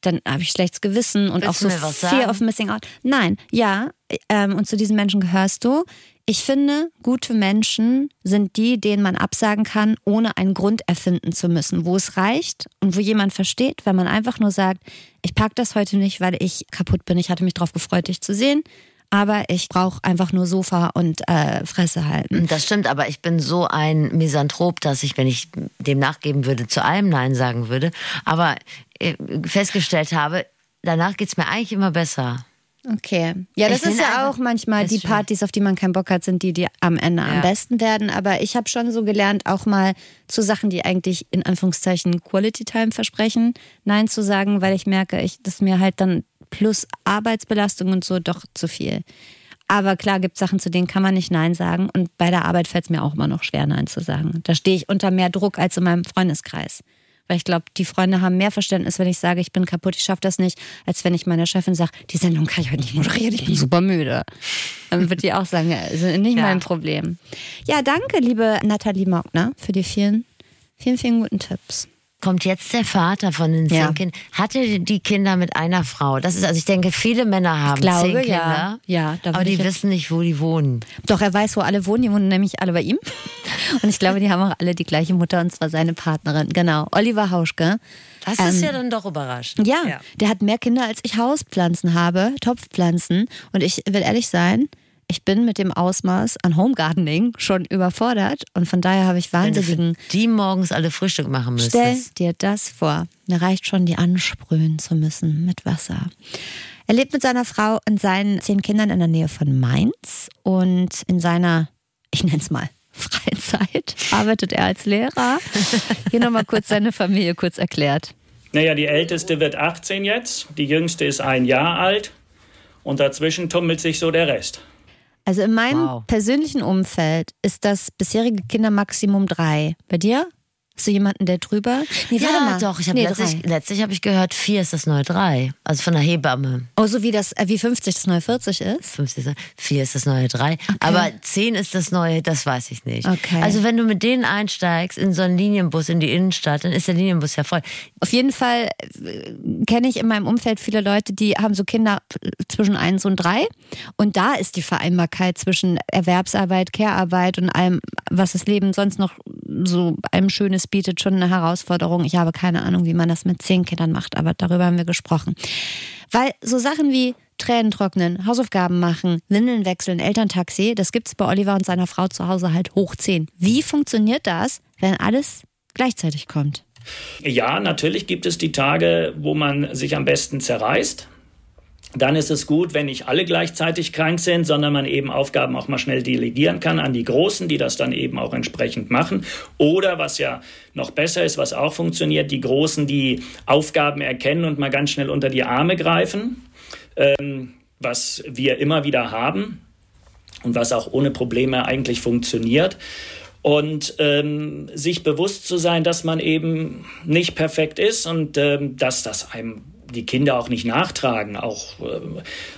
dann habe ich schlechtes Gewissen und Willst auch so Fear of Missing Out. Nein, ja, ähm, und zu diesen Menschen gehörst du. Ich finde, gute Menschen sind die, denen man absagen kann, ohne einen Grund erfinden zu müssen, wo es reicht und wo jemand versteht, wenn man einfach nur sagt, ich pack das heute nicht, weil ich kaputt bin. Ich hatte mich darauf gefreut, dich zu sehen, aber ich brauche einfach nur Sofa und äh, Fresse halten. Das stimmt, aber ich bin so ein Misanthrop, dass ich, wenn ich dem nachgeben würde, zu allem Nein sagen würde. Aber äh, festgestellt habe, danach geht's mir eigentlich immer besser. Okay. Ja, das Ich ist ja auch manchmal die. Partys, auf die man keinen Bock hat, sind die, die am Ende am Ja. besten werden. Aber ich habe schon so gelernt, auch mal zu Sachen, die eigentlich in Anführungszeichen Quality Time versprechen, Nein zu sagen, weil ich merke, ich, das ist mir halt dann plus Arbeitsbelastung und so doch zu viel. Aber klar, gibt Sachen, zu denen kann man nicht Nein sagen. Und bei der Arbeit fällt es mir auch immer noch schwer, Nein zu sagen. Da stehe ich unter mehr Druck als in meinem Freundeskreis. Weil ich glaube, die Freunde haben mehr Verständnis, wenn ich sage, ich bin kaputt, ich schaffe das nicht, als wenn ich meiner Chefin sage, die Sendung kann ich heute nicht moderieren, ich bin super müde. Dann wird die auch sagen, ja, ist nicht Ja. mein Problem. Ja, danke, liebe Nathalie Mockner, für die vielen, vielen, vielen guten Tipps. Kommt jetzt der Vater von den zehn Ja. Kindern? Hatte die Kinder mit einer Frau? Das ist, also ich denke, viele Männer haben glaube, zehn ja. Kinder. Ja, da aber die wissen nicht, wo die wohnen. Doch, er weiß, wo alle wohnen. Die wohnen nämlich alle bei ihm. Und ich glaube, die haben auch alle die gleiche Mutter und zwar seine Partnerin. Genau, Oliver Hauschke. Das Ähm, ist ja dann doch überraschend. Ja, der hat mehr Kinder, als ich Hauspflanzen habe, Topfpflanzen. Und ich will ehrlich sein, ich bin mit dem Ausmaß an Home Gardening schon überfordert. Und von daher habe ich Wenn du für wahnsinnigen. die morgens alle Frühstück machen Stell müsstest. dir das vor. Mir reicht schon, die ansprühen zu müssen mit Wasser. Er lebt mit seiner Frau und seinen zehn Kindern in der Nähe von Mainz und in seiner, ich nenne es mal, freien Zeit arbeitet er als Lehrer. Hier nochmal kurz seine Familie kurz erklärt. Naja, die älteste wird 18 jetzt, die jüngste ist ein Jahr alt und dazwischen tummelt sich so der Rest. Also in meinem Wow. persönlichen Umfeld ist das bisherige Kindermaximum drei. Bei dir? Du jemanden, der drüber? Nee, warte Ja, mal. doch. Ich habe nee, letztlich, drei. letztlich habe ich gehört, vier ist das neue drei. Also von der Hebamme. Oh, so wie das, äh, wie 50 das neue 40 ist? 50 ist, vier ist das neue drei. Aber zehn ist das neue, das weiß ich nicht. Okay. Also wenn du mit denen einsteigst in so einen Linienbus in die Innenstadt, dann ist der Linienbus ja voll. Auf jeden Fall äh, kenne ich in meinem Umfeld viele Leute, die haben so Kinder zwischen eins und drei. Und da ist die Vereinbarkeit zwischen Erwerbsarbeit, Care-Arbeit und allem, was das Leben sonst noch so einem Schönes bietet, schon eine Herausforderung. Ich habe keine Ahnung, wie man das mit zehn Kindern macht, aber darüber haben wir gesprochen. Weil so Sachen wie Tränen trocknen, Hausaufgaben machen, Windeln wechseln, Elterntaxi, das gibt's bei Oliver und seiner Frau zu Hause halt hoch zehn. Wie funktioniert das, wenn alles gleichzeitig kommt? Ja, natürlich gibt es die Tage, wo man sich am besten zerreißt. Dann ist es gut, wenn nicht alle gleichzeitig krank sind, sondern man eben Aufgaben auch mal schnell delegieren kann an die Großen, die das dann eben auch entsprechend machen. Oder was ja noch besser ist, was auch funktioniert, die Großen, die Aufgaben erkennen und mal ganz schnell unter die Arme greifen, ähm, was wir immer wieder haben und was auch ohne Probleme eigentlich funktioniert. Und ähm, sich bewusst zu sein, dass man eben nicht perfekt ist und ähm, dass das einem die Kinder auch nicht nachtragen. Auch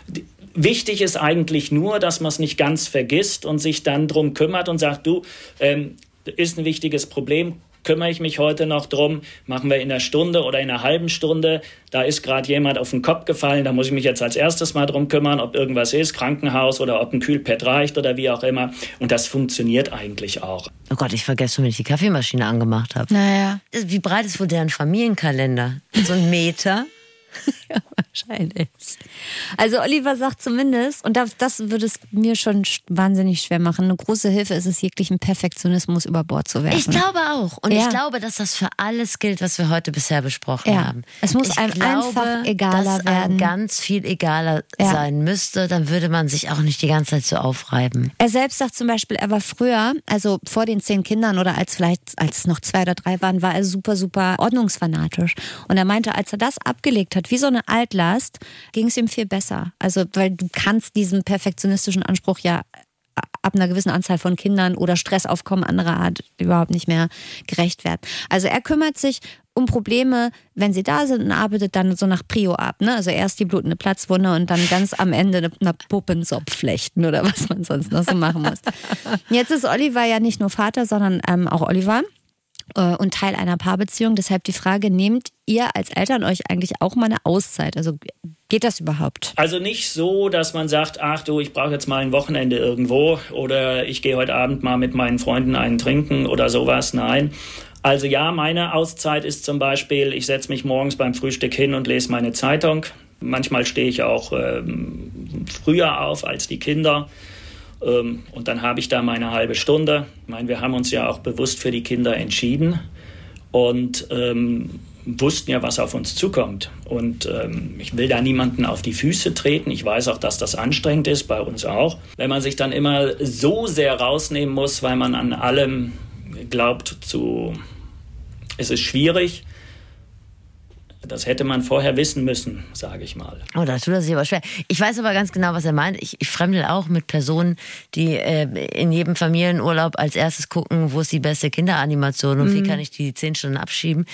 die, wichtig ist eigentlich nur, dass man es nicht ganz vergisst und sich dann drum kümmert und sagt, du, ähm, ist ein wichtiges Problem, kümmere ich mich heute noch drum, machen wir in einer Stunde oder in einer halben Stunde. Da ist gerade jemand auf den Kopf gefallen, da muss ich mich jetzt als erstes mal drum kümmern, ob irgendwas ist, Krankenhaus oder ob ein Kühlpad reicht oder wie auch immer. Und das funktioniert eigentlich auch. Oh Gott, ich vergesse schon, wenn ich die Kaffeemaschine angemacht habe. Naja. Wie breit ist wohl deren Familienkalender? So ein Meter? Wahrscheinlich. Also Oliver sagt zumindest, und das, das würde es mir schon sch- wahnsinnig schwer machen, eine große Hilfe ist es, jeglichen Perfektionismus über Bord zu werfen. Ich glaube auch. Und Ja. ich glaube, dass das für alles gilt, was wir heute bisher besprochen Ja. haben. Es muss ich einem glaube, einfach egaler dass werden. Ganz viel egaler Ja. sein müsste. Dann würde man sich auch nicht die ganze Zeit so aufreiben. Er selbst sagt zum Beispiel, er war früher, also vor den zehn Kindern oder als vielleicht, als es noch zwei oder drei waren, war er super, super ordnungsfanatisch. Und er meinte, als er das abgelegt hat, wie so eine Altlast, ging es ihm viel besser. Also, weil du kannst diesem perfektionistischen Anspruch ja ab einer gewissen Anzahl von Kindern oder Stressaufkommen anderer Art überhaupt nicht mehr gerecht werden. Also er kümmert sich um Probleme, wenn sie da sind und arbeitet dann so nach Prio ab. Ne? Also erst die blutende Platzwunde und dann ganz am Ende eine, eine Puppensopf flechten oder was man sonst noch so machen muss. Jetzt ist Oliver ja nicht nur Vater, sondern ähm, auch Oliver und Teil einer Paarbeziehung. Deshalb die Frage, nehmt ihr als Eltern euch eigentlich auch mal eine Auszeit? Also geht das überhaupt? Also nicht so, dass man sagt, ach du, ich brauche jetzt mal ein Wochenende irgendwo oder ich gehe heute Abend mal mit meinen Freunden einen trinken oder sowas. Nein. Also ja, meine Auszeit ist zum Beispiel, ich setze mich morgens beim Frühstück hin und lese meine Zeitung. Manchmal stehe ich auch ähm, früher auf als die Kinder. Ähm, und dann habe ich da meine halbe Stunde. Ich meine, wir haben uns ja auch bewusst für die Kinder entschieden und ähm, wussten ja, was auf uns zukommt. Und ähm, ich will da niemanden auf die Füße treten. Ich weiß auch, dass das anstrengend ist, bei uns auch. Wenn man sich dann immer so sehr rausnehmen muss, weil man an allem glaubt zu, es ist schwierig. Das hätte man vorher wissen müssen, sage ich mal. Oh, da tut er sich aber schwer. Ich weiß aber ganz genau, was er meint. Ich, ich fremdel auch mit Personen, die äh, in jedem Familienurlaub als erstes gucken, wo ist die beste Kinderanimation und wie kann ich die zehn Stunden abschieben.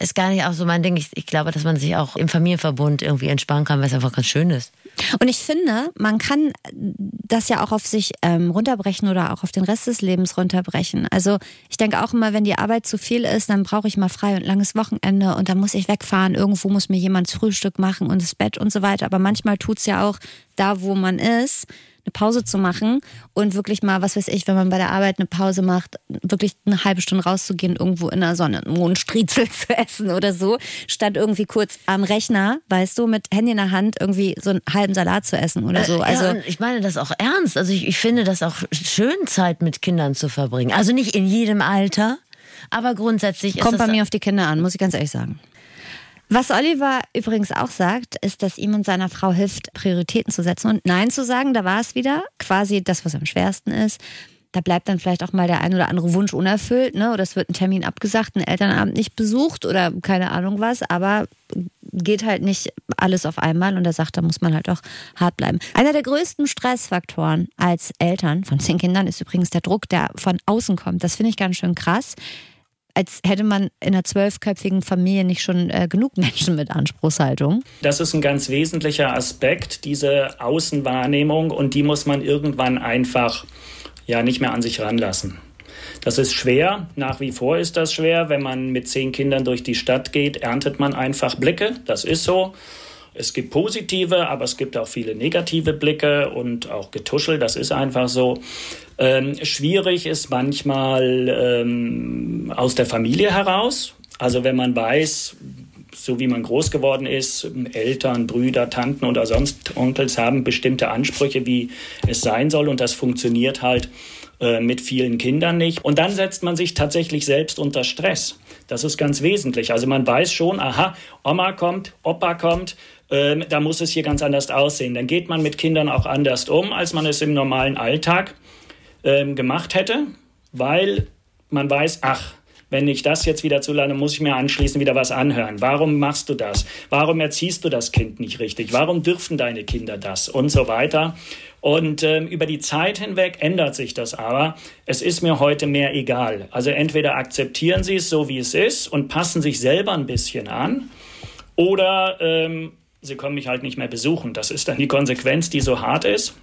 Ist gar nicht auch so mein Ding. Ich, ich glaube, dass man sich auch im Familienverbund irgendwie entspannen kann, weil es einfach ganz schön ist. Und ich finde, man kann das ja auch auf sich ähm, runterbrechen oder auch auf den Rest des Lebens runterbrechen. Also ich denke auch immer, wenn die Arbeit zu viel ist, dann brauche ich mal frei und langes Wochenende und dann muss ich wegfahren. Irgendwo muss mir jemand Frühstück machen und das Bett und so weiter. Aber manchmal tut's ja auch da, wo man ist, eine Pause zu machen und wirklich mal, was weiß ich, wenn man bei der Arbeit eine Pause macht, wirklich eine halbe Stunde rauszugehen, irgendwo in der Sonne, einen Mondstriezel zu essen oder so, statt irgendwie kurz am Rechner, weißt du, mit Handy in der Hand irgendwie so einen halben Salat zu essen oder so. Äh, Also ja, ich meine das auch ernst. Also ich, ich finde das auch schön, Zeit mit Kindern zu verbringen. Also nicht in jedem Alter, aber grundsätzlich kommt bei mir auf die Kinder an, muss ich ganz ehrlich sagen. Was Oliver übrigens auch sagt, ist, dass ihm und seiner Frau hilft, Prioritäten zu setzen und Nein zu sagen. Da war es wieder quasi das, was am schwersten ist. Da bleibt dann vielleicht auch mal der ein oder andere Wunsch unerfüllt, ne? Oder es wird ein Termin abgesagt, ein Elternabend nicht besucht oder keine Ahnung was, aber geht halt nicht alles auf einmal und er sagt, da muss man halt auch hart bleiben. Einer der größten Stressfaktoren als Eltern von zehn Kindern ist übrigens der Druck, der von außen kommt. Das finde ich ganz schön krass als hätte man in einer zwölfköpfigen Familie nicht schon äh, genug Menschen mit Anspruchshaltung. Das ist ein ganz wesentlicher Aspekt, diese Außenwahrnehmung, und die muss man irgendwann einfach ja nicht mehr an sich ranlassen. Das ist schwer, nach wie vor ist das schwer. Wenn man mit zehn Kindern durch die Stadt geht, erntet man einfach Blicke, das ist so. Es gibt positive, aber es gibt auch viele negative Blicke und auch Getuschel, das ist einfach so. Ähm, schwierig ist manchmal ähm, aus der Familie heraus. Also wenn man weiß, so wie man groß geworden ist, Eltern, Brüder, Tanten oder sonst Onkels haben bestimmte Ansprüche, wie es sein soll und das funktioniert halt äh, mit vielen Kindern nicht. Und dann setzt man sich tatsächlich selbst unter Stress. Das ist ganz wesentlich. Also man weiß schon, aha, Oma kommt, Opa kommt, ähm, da muss es hier ganz anders aussehen. Dann geht man mit Kindern auch anders um, als man es im normalen Alltag ähm, gemacht hätte, weil man weiß, ach, wenn ich das jetzt wieder zulande, muss ich mir anschließend wieder was anhören. Warum machst du das? Warum erziehst du das Kind nicht richtig? Warum dürfen deine Kinder das? Und so weiter. Und ähm, über die Zeit hinweg ändert sich das aber. Es ist mir heute mehr egal. Also entweder akzeptieren Sie es so, wie es ist und passen sich selber ein bisschen an oder ähm, Sie kommen mich halt nicht mehr besuchen. Das ist dann die Konsequenz, die so hart ist.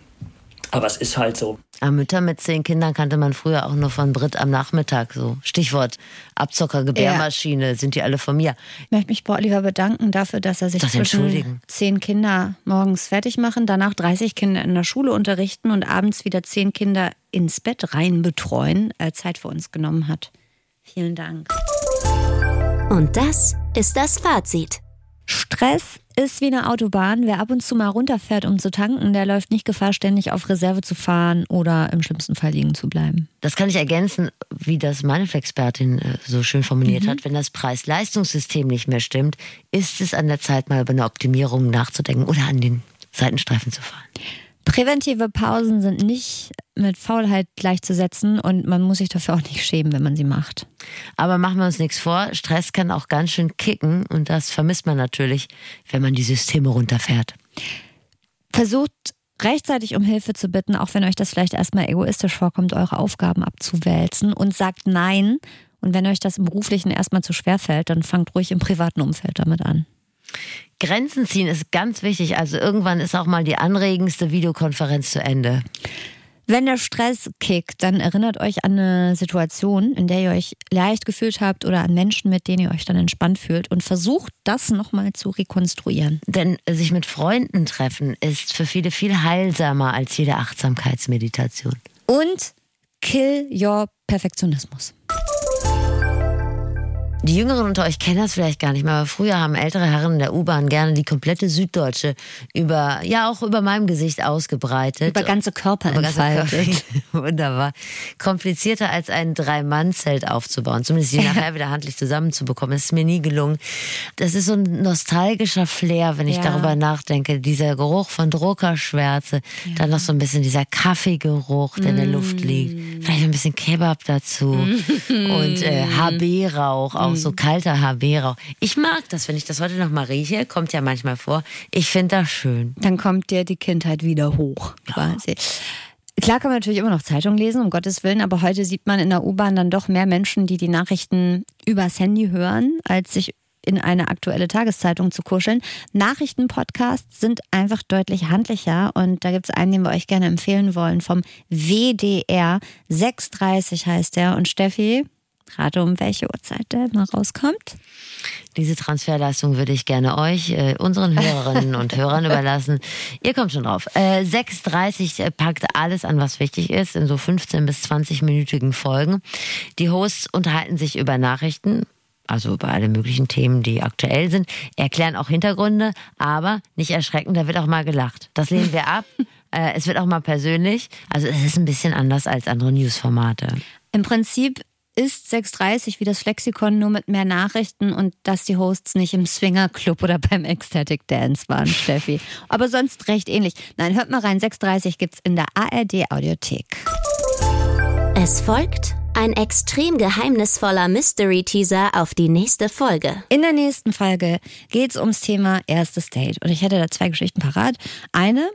Aber es ist halt so. Aber Mütter mit zehn Kindern kannte man früher auch nur von Brit am Nachmittag. So Stichwort Abzocker, Gebärmaschine, sind die alle von mir. Ich möchte mich bei Oliver bedanken dafür, dass er sich Das zwischen zehn Kinder morgens fertig machen, danach 30 Kinder in der Schule unterrichten und abends wieder zehn Kinder ins Bett rein betreuen, äh, Zeit für uns genommen hat. Vielen Dank. Und das ist das Fazit. Stress ist wie eine Autobahn. Wer ab und zu mal runterfährt, um zu tanken, der läuft nicht Gefahr, ständig auf Reserve zu fahren oder im schlimmsten Fall liegen zu bleiben. Das kann ich ergänzen, wie das meine Expertin äh, so schön formuliert hat. Wenn das Preis-Leistungssystem nicht mehr stimmt, ist es an der Zeit, mal über eine Optimierung nachzudenken oder an den Seitenstreifen zu fahren. Präventive Pausen sind nicht mit Faulheit gleichzusetzen und man muss sich dafür auch nicht schämen, wenn man sie macht. Aber machen wir uns nichts vor, Stress kann auch ganz schön kicken und das vermisst man natürlich, wenn man die Systeme runterfährt. Versucht rechtzeitig um Hilfe zu bitten, auch wenn euch das vielleicht erstmal egoistisch vorkommt, eure Aufgaben abzuwälzen und sagt Nein. Und wenn euch das im beruflichen erstmal zu schwer fällt, dann fangt ruhig im privaten Umfeld damit an. Grenzen ziehen ist ganz wichtig. Also irgendwann ist auch mal die anregendste Videokonferenz zu Ende. Wenn der Stress kickt, dann erinnert euch an eine Situation, in der ihr euch leicht gefühlt habt oder an Menschen, mit denen ihr euch dann entspannt fühlt und versucht, das nochmal zu rekonstruieren. Denn sich mit Freunden treffen ist für viele viel heilsamer als jede Achtsamkeitsmeditation. Und kill your Perfektionismus. Die Jüngeren unter euch kennen das vielleicht gar nicht mehr, aber früher haben ältere Herren in der U-Bahn gerne die komplette Süddeutsche über, ja auch über meinem Gesicht ausgebreitet. Über ganze Körper ganz entfaltet. Wunderbar. Komplizierter als ein Drei-Mann-Zelt aufzubauen. Zumindest die nachher wieder handlich zusammenzubekommen. Das ist mir nie gelungen. Das ist so ein nostalgischer Flair, wenn ich Ja. darüber nachdenke. Dieser Geruch von Druckerschwärze. Dann noch so ein bisschen dieser Kaffeegeruch, der in der Luft liegt. Vielleicht ein bisschen Kebab dazu. Und äh, HB-Rauch, auch auch so kalter HB-Rauch. Ich mag das, wenn ich das heute noch mal rieche, kommt ja manchmal vor. Ich finde das schön. Dann kommt dir die Kindheit wieder hoch. Quasi. Klar kann man natürlich immer noch Zeitung lesen, um Gottes Willen, aber heute sieht man in der U-Bahn dann doch mehr Menschen, die die Nachrichten übers Handy hören, als sich in eine aktuelle Tageszeitung zu kuscheln. Nachrichtenpodcasts sind einfach deutlich handlicher und da gibt es einen, den wir euch gerne empfehlen wollen, vom WDR 630 heißt der. Und Steffi, rate um welche Uhrzeit der mal rauskommt. Diese Transferleistung würde ich gerne euch, äh, unseren Hörerinnen und Hörern überlassen. Ihr kommt schon drauf. Äh, 6.30 packt alles an, was wichtig ist, in so 15 bis 20-minütigen Folgen. Die Hosts unterhalten sich über Nachrichten, also über alle möglichen Themen, die aktuell sind, erklären auch Hintergründe, aber nicht erschrecken, da wird auch mal gelacht. Das lehnen wir ab. Äh, es wird auch mal persönlich. Also es ist ein bisschen anders als andere Newsformate. Im Prinzip ist 6.30 wie das Flexikon nur mit mehr Nachrichten und dass die Hosts nicht im Swingerclub oder beim Ecstatic Dance waren, Steffi. Aber sonst recht ähnlich. Nein, hört mal rein, 6.30 gibt's in der ARD Audiothek. Es folgt ein extrem geheimnisvoller Mystery-Teaser auf die nächste Folge. In der nächsten Folge geht's ums Thema erstes Date. Und ich hätte da zwei Geschichten parat. Eine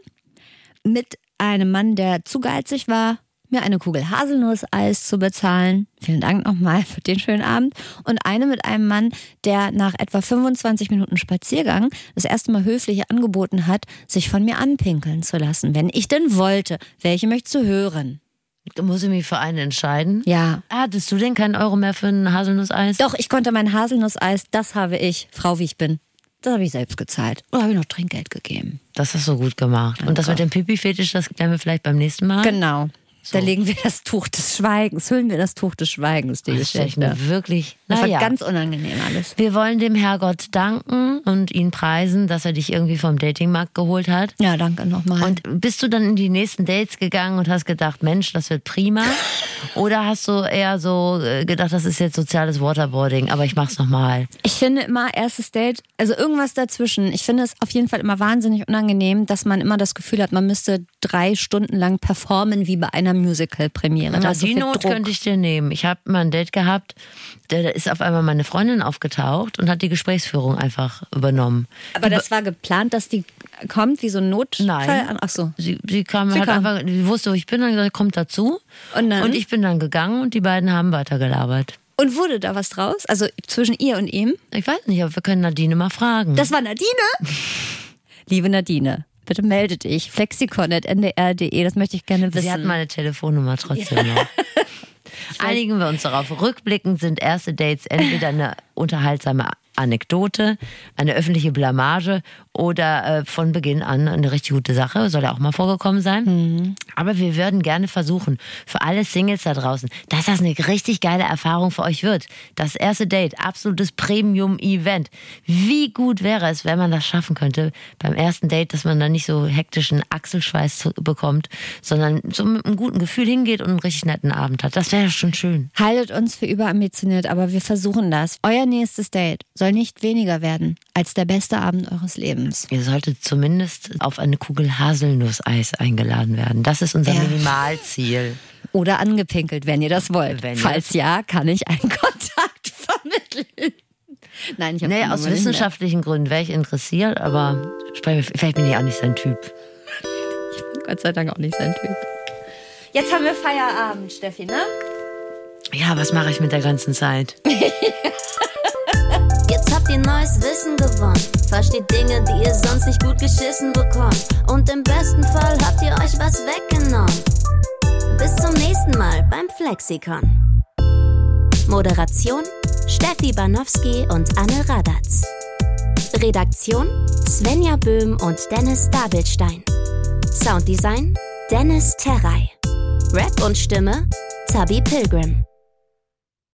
mit einem Mann, der zu geizig war mir eine Kugel Haselnusseis zu bezahlen. Vielen Dank nochmal für den schönen Abend. Und eine mit einem Mann, der nach etwa 25 Minuten Spaziergang das erste Mal höflich angeboten hat, sich von mir anpinkeln zu lassen, wenn ich denn wollte. Welche möchtest du hören? Du musst mich für einen entscheiden. Ja. Hattest du denn keinen Euro mehr für ein Haselnusseis? Doch, ich konnte mein Haselnusseis, das habe ich, Frau wie ich bin. Das habe ich selbst gezahlt. Oder habe ich noch Trinkgeld gegeben? Das hast du gut gemacht. Und das mit dem Pipi-Fetisch, das klären wir vielleicht beim nächsten Mal. Genau. Da legen wir das Tuch des Schweigens, hüllen wir das Tuch des Schweigens, die Das Geschichte. wirklich. Das war Naja. ganz unangenehm alles. Wir wollen dem Herrgott danken und ihn preisen, dass er dich irgendwie vom Datingmarkt geholt hat. Ja, danke nochmal. Und bist du dann in die nächsten Dates gegangen und hast gedacht, Mensch, das wird prima? Oder hast du eher so äh, gedacht, das ist jetzt soziales Waterboarding, aber ich mach's nochmal? Ich finde immer erstes Date, also irgendwas dazwischen. Ich finde es auf jeden Fall immer wahnsinnig unangenehm, dass man immer das Gefühl hat, man müsste drei Stunden lang performen wie bei einer Musical-Premiere. Da Na, die Not Druck. könnte ich dir nehmen. Ich habe mal ein Date gehabt, da ist auf einmal meine Freundin aufgetaucht und hat die Gesprächsführung einfach übernommen. Aber das war geplant, dass die kommt wie so ein Notfall. Nein. Ach so. Sie, sie kam, Sie hat kam. einfach, sie wusste, wo ich bin, und gesagt, kommt dazu. Und dann? ich bin dann gegangen und die beiden haben weitergelabert. Und wurde da was draus? Also zwischen ihr und ihm? Ich weiß nicht, aber wir können Nadine mal fragen. Das war Nadine. Liebe Nadine, bitte melde dich. Flexikon.ndr.de, das möchte ich gerne wissen. Sie hat meine Telefonnummer trotzdem noch. Einigen wir uns darauf. Rückblickend sind erste Dates entweder eine unterhaltsame Anekdote, eine öffentliche Blamage oder äh, von Beginn an eine richtig gute Sache. Soll ja auch mal vorgekommen sein. Aber wir würden gerne versuchen, für alle Singles da draußen, dass das eine richtig geile Erfahrung für euch wird. Das erste Date, absolutes Premium-Event. Wie gut wäre es, wenn man das schaffen könnte, beim ersten Date, dass man da nicht so hektischen Achselschweiß bekommt, sondern so mit einem guten Gefühl hingeht und einen richtig netten Abend hat. Das wäre schon schön. Haltet uns für überambitioniert, aber wir versuchen das. Euer nächstes Date soll nicht weniger werden als der beste Abend eures Lebens. Ihr solltet zumindest auf eine Kugel Haselnusseis eingeladen werden. Das ist unser Ja. Minimalziel. Oder angepinkelt, wenn ihr das wollt. Wenn Falls ja, kann ich einen Kontakt vermitteln. Nein, ich habe Nee, aus wissenschaftlichen Gründen wäre ich interessiert, aber vielleicht bin ich auch nicht sein Typ. Gott sei Dank auch nicht sein Typ. Jetzt haben wir Feierabend, Steffi, ne? Ja, was mache ich mit der ganzen Zeit? Habt ihr neues Wissen gewonnen. Versteht Dinge, die ihr sonst nicht gut geschissen bekommt. Und im besten Fall habt ihr euch was weggenommen. Bis zum nächsten Mal beim Flexikon. Moderation Steffi Banowski und Anne Radatz. Redaktion Svenja Böhm und Dennis Dabelstein. Sounddesign Dennis Terrei. Rap und Stimme Zabi Pilgrim.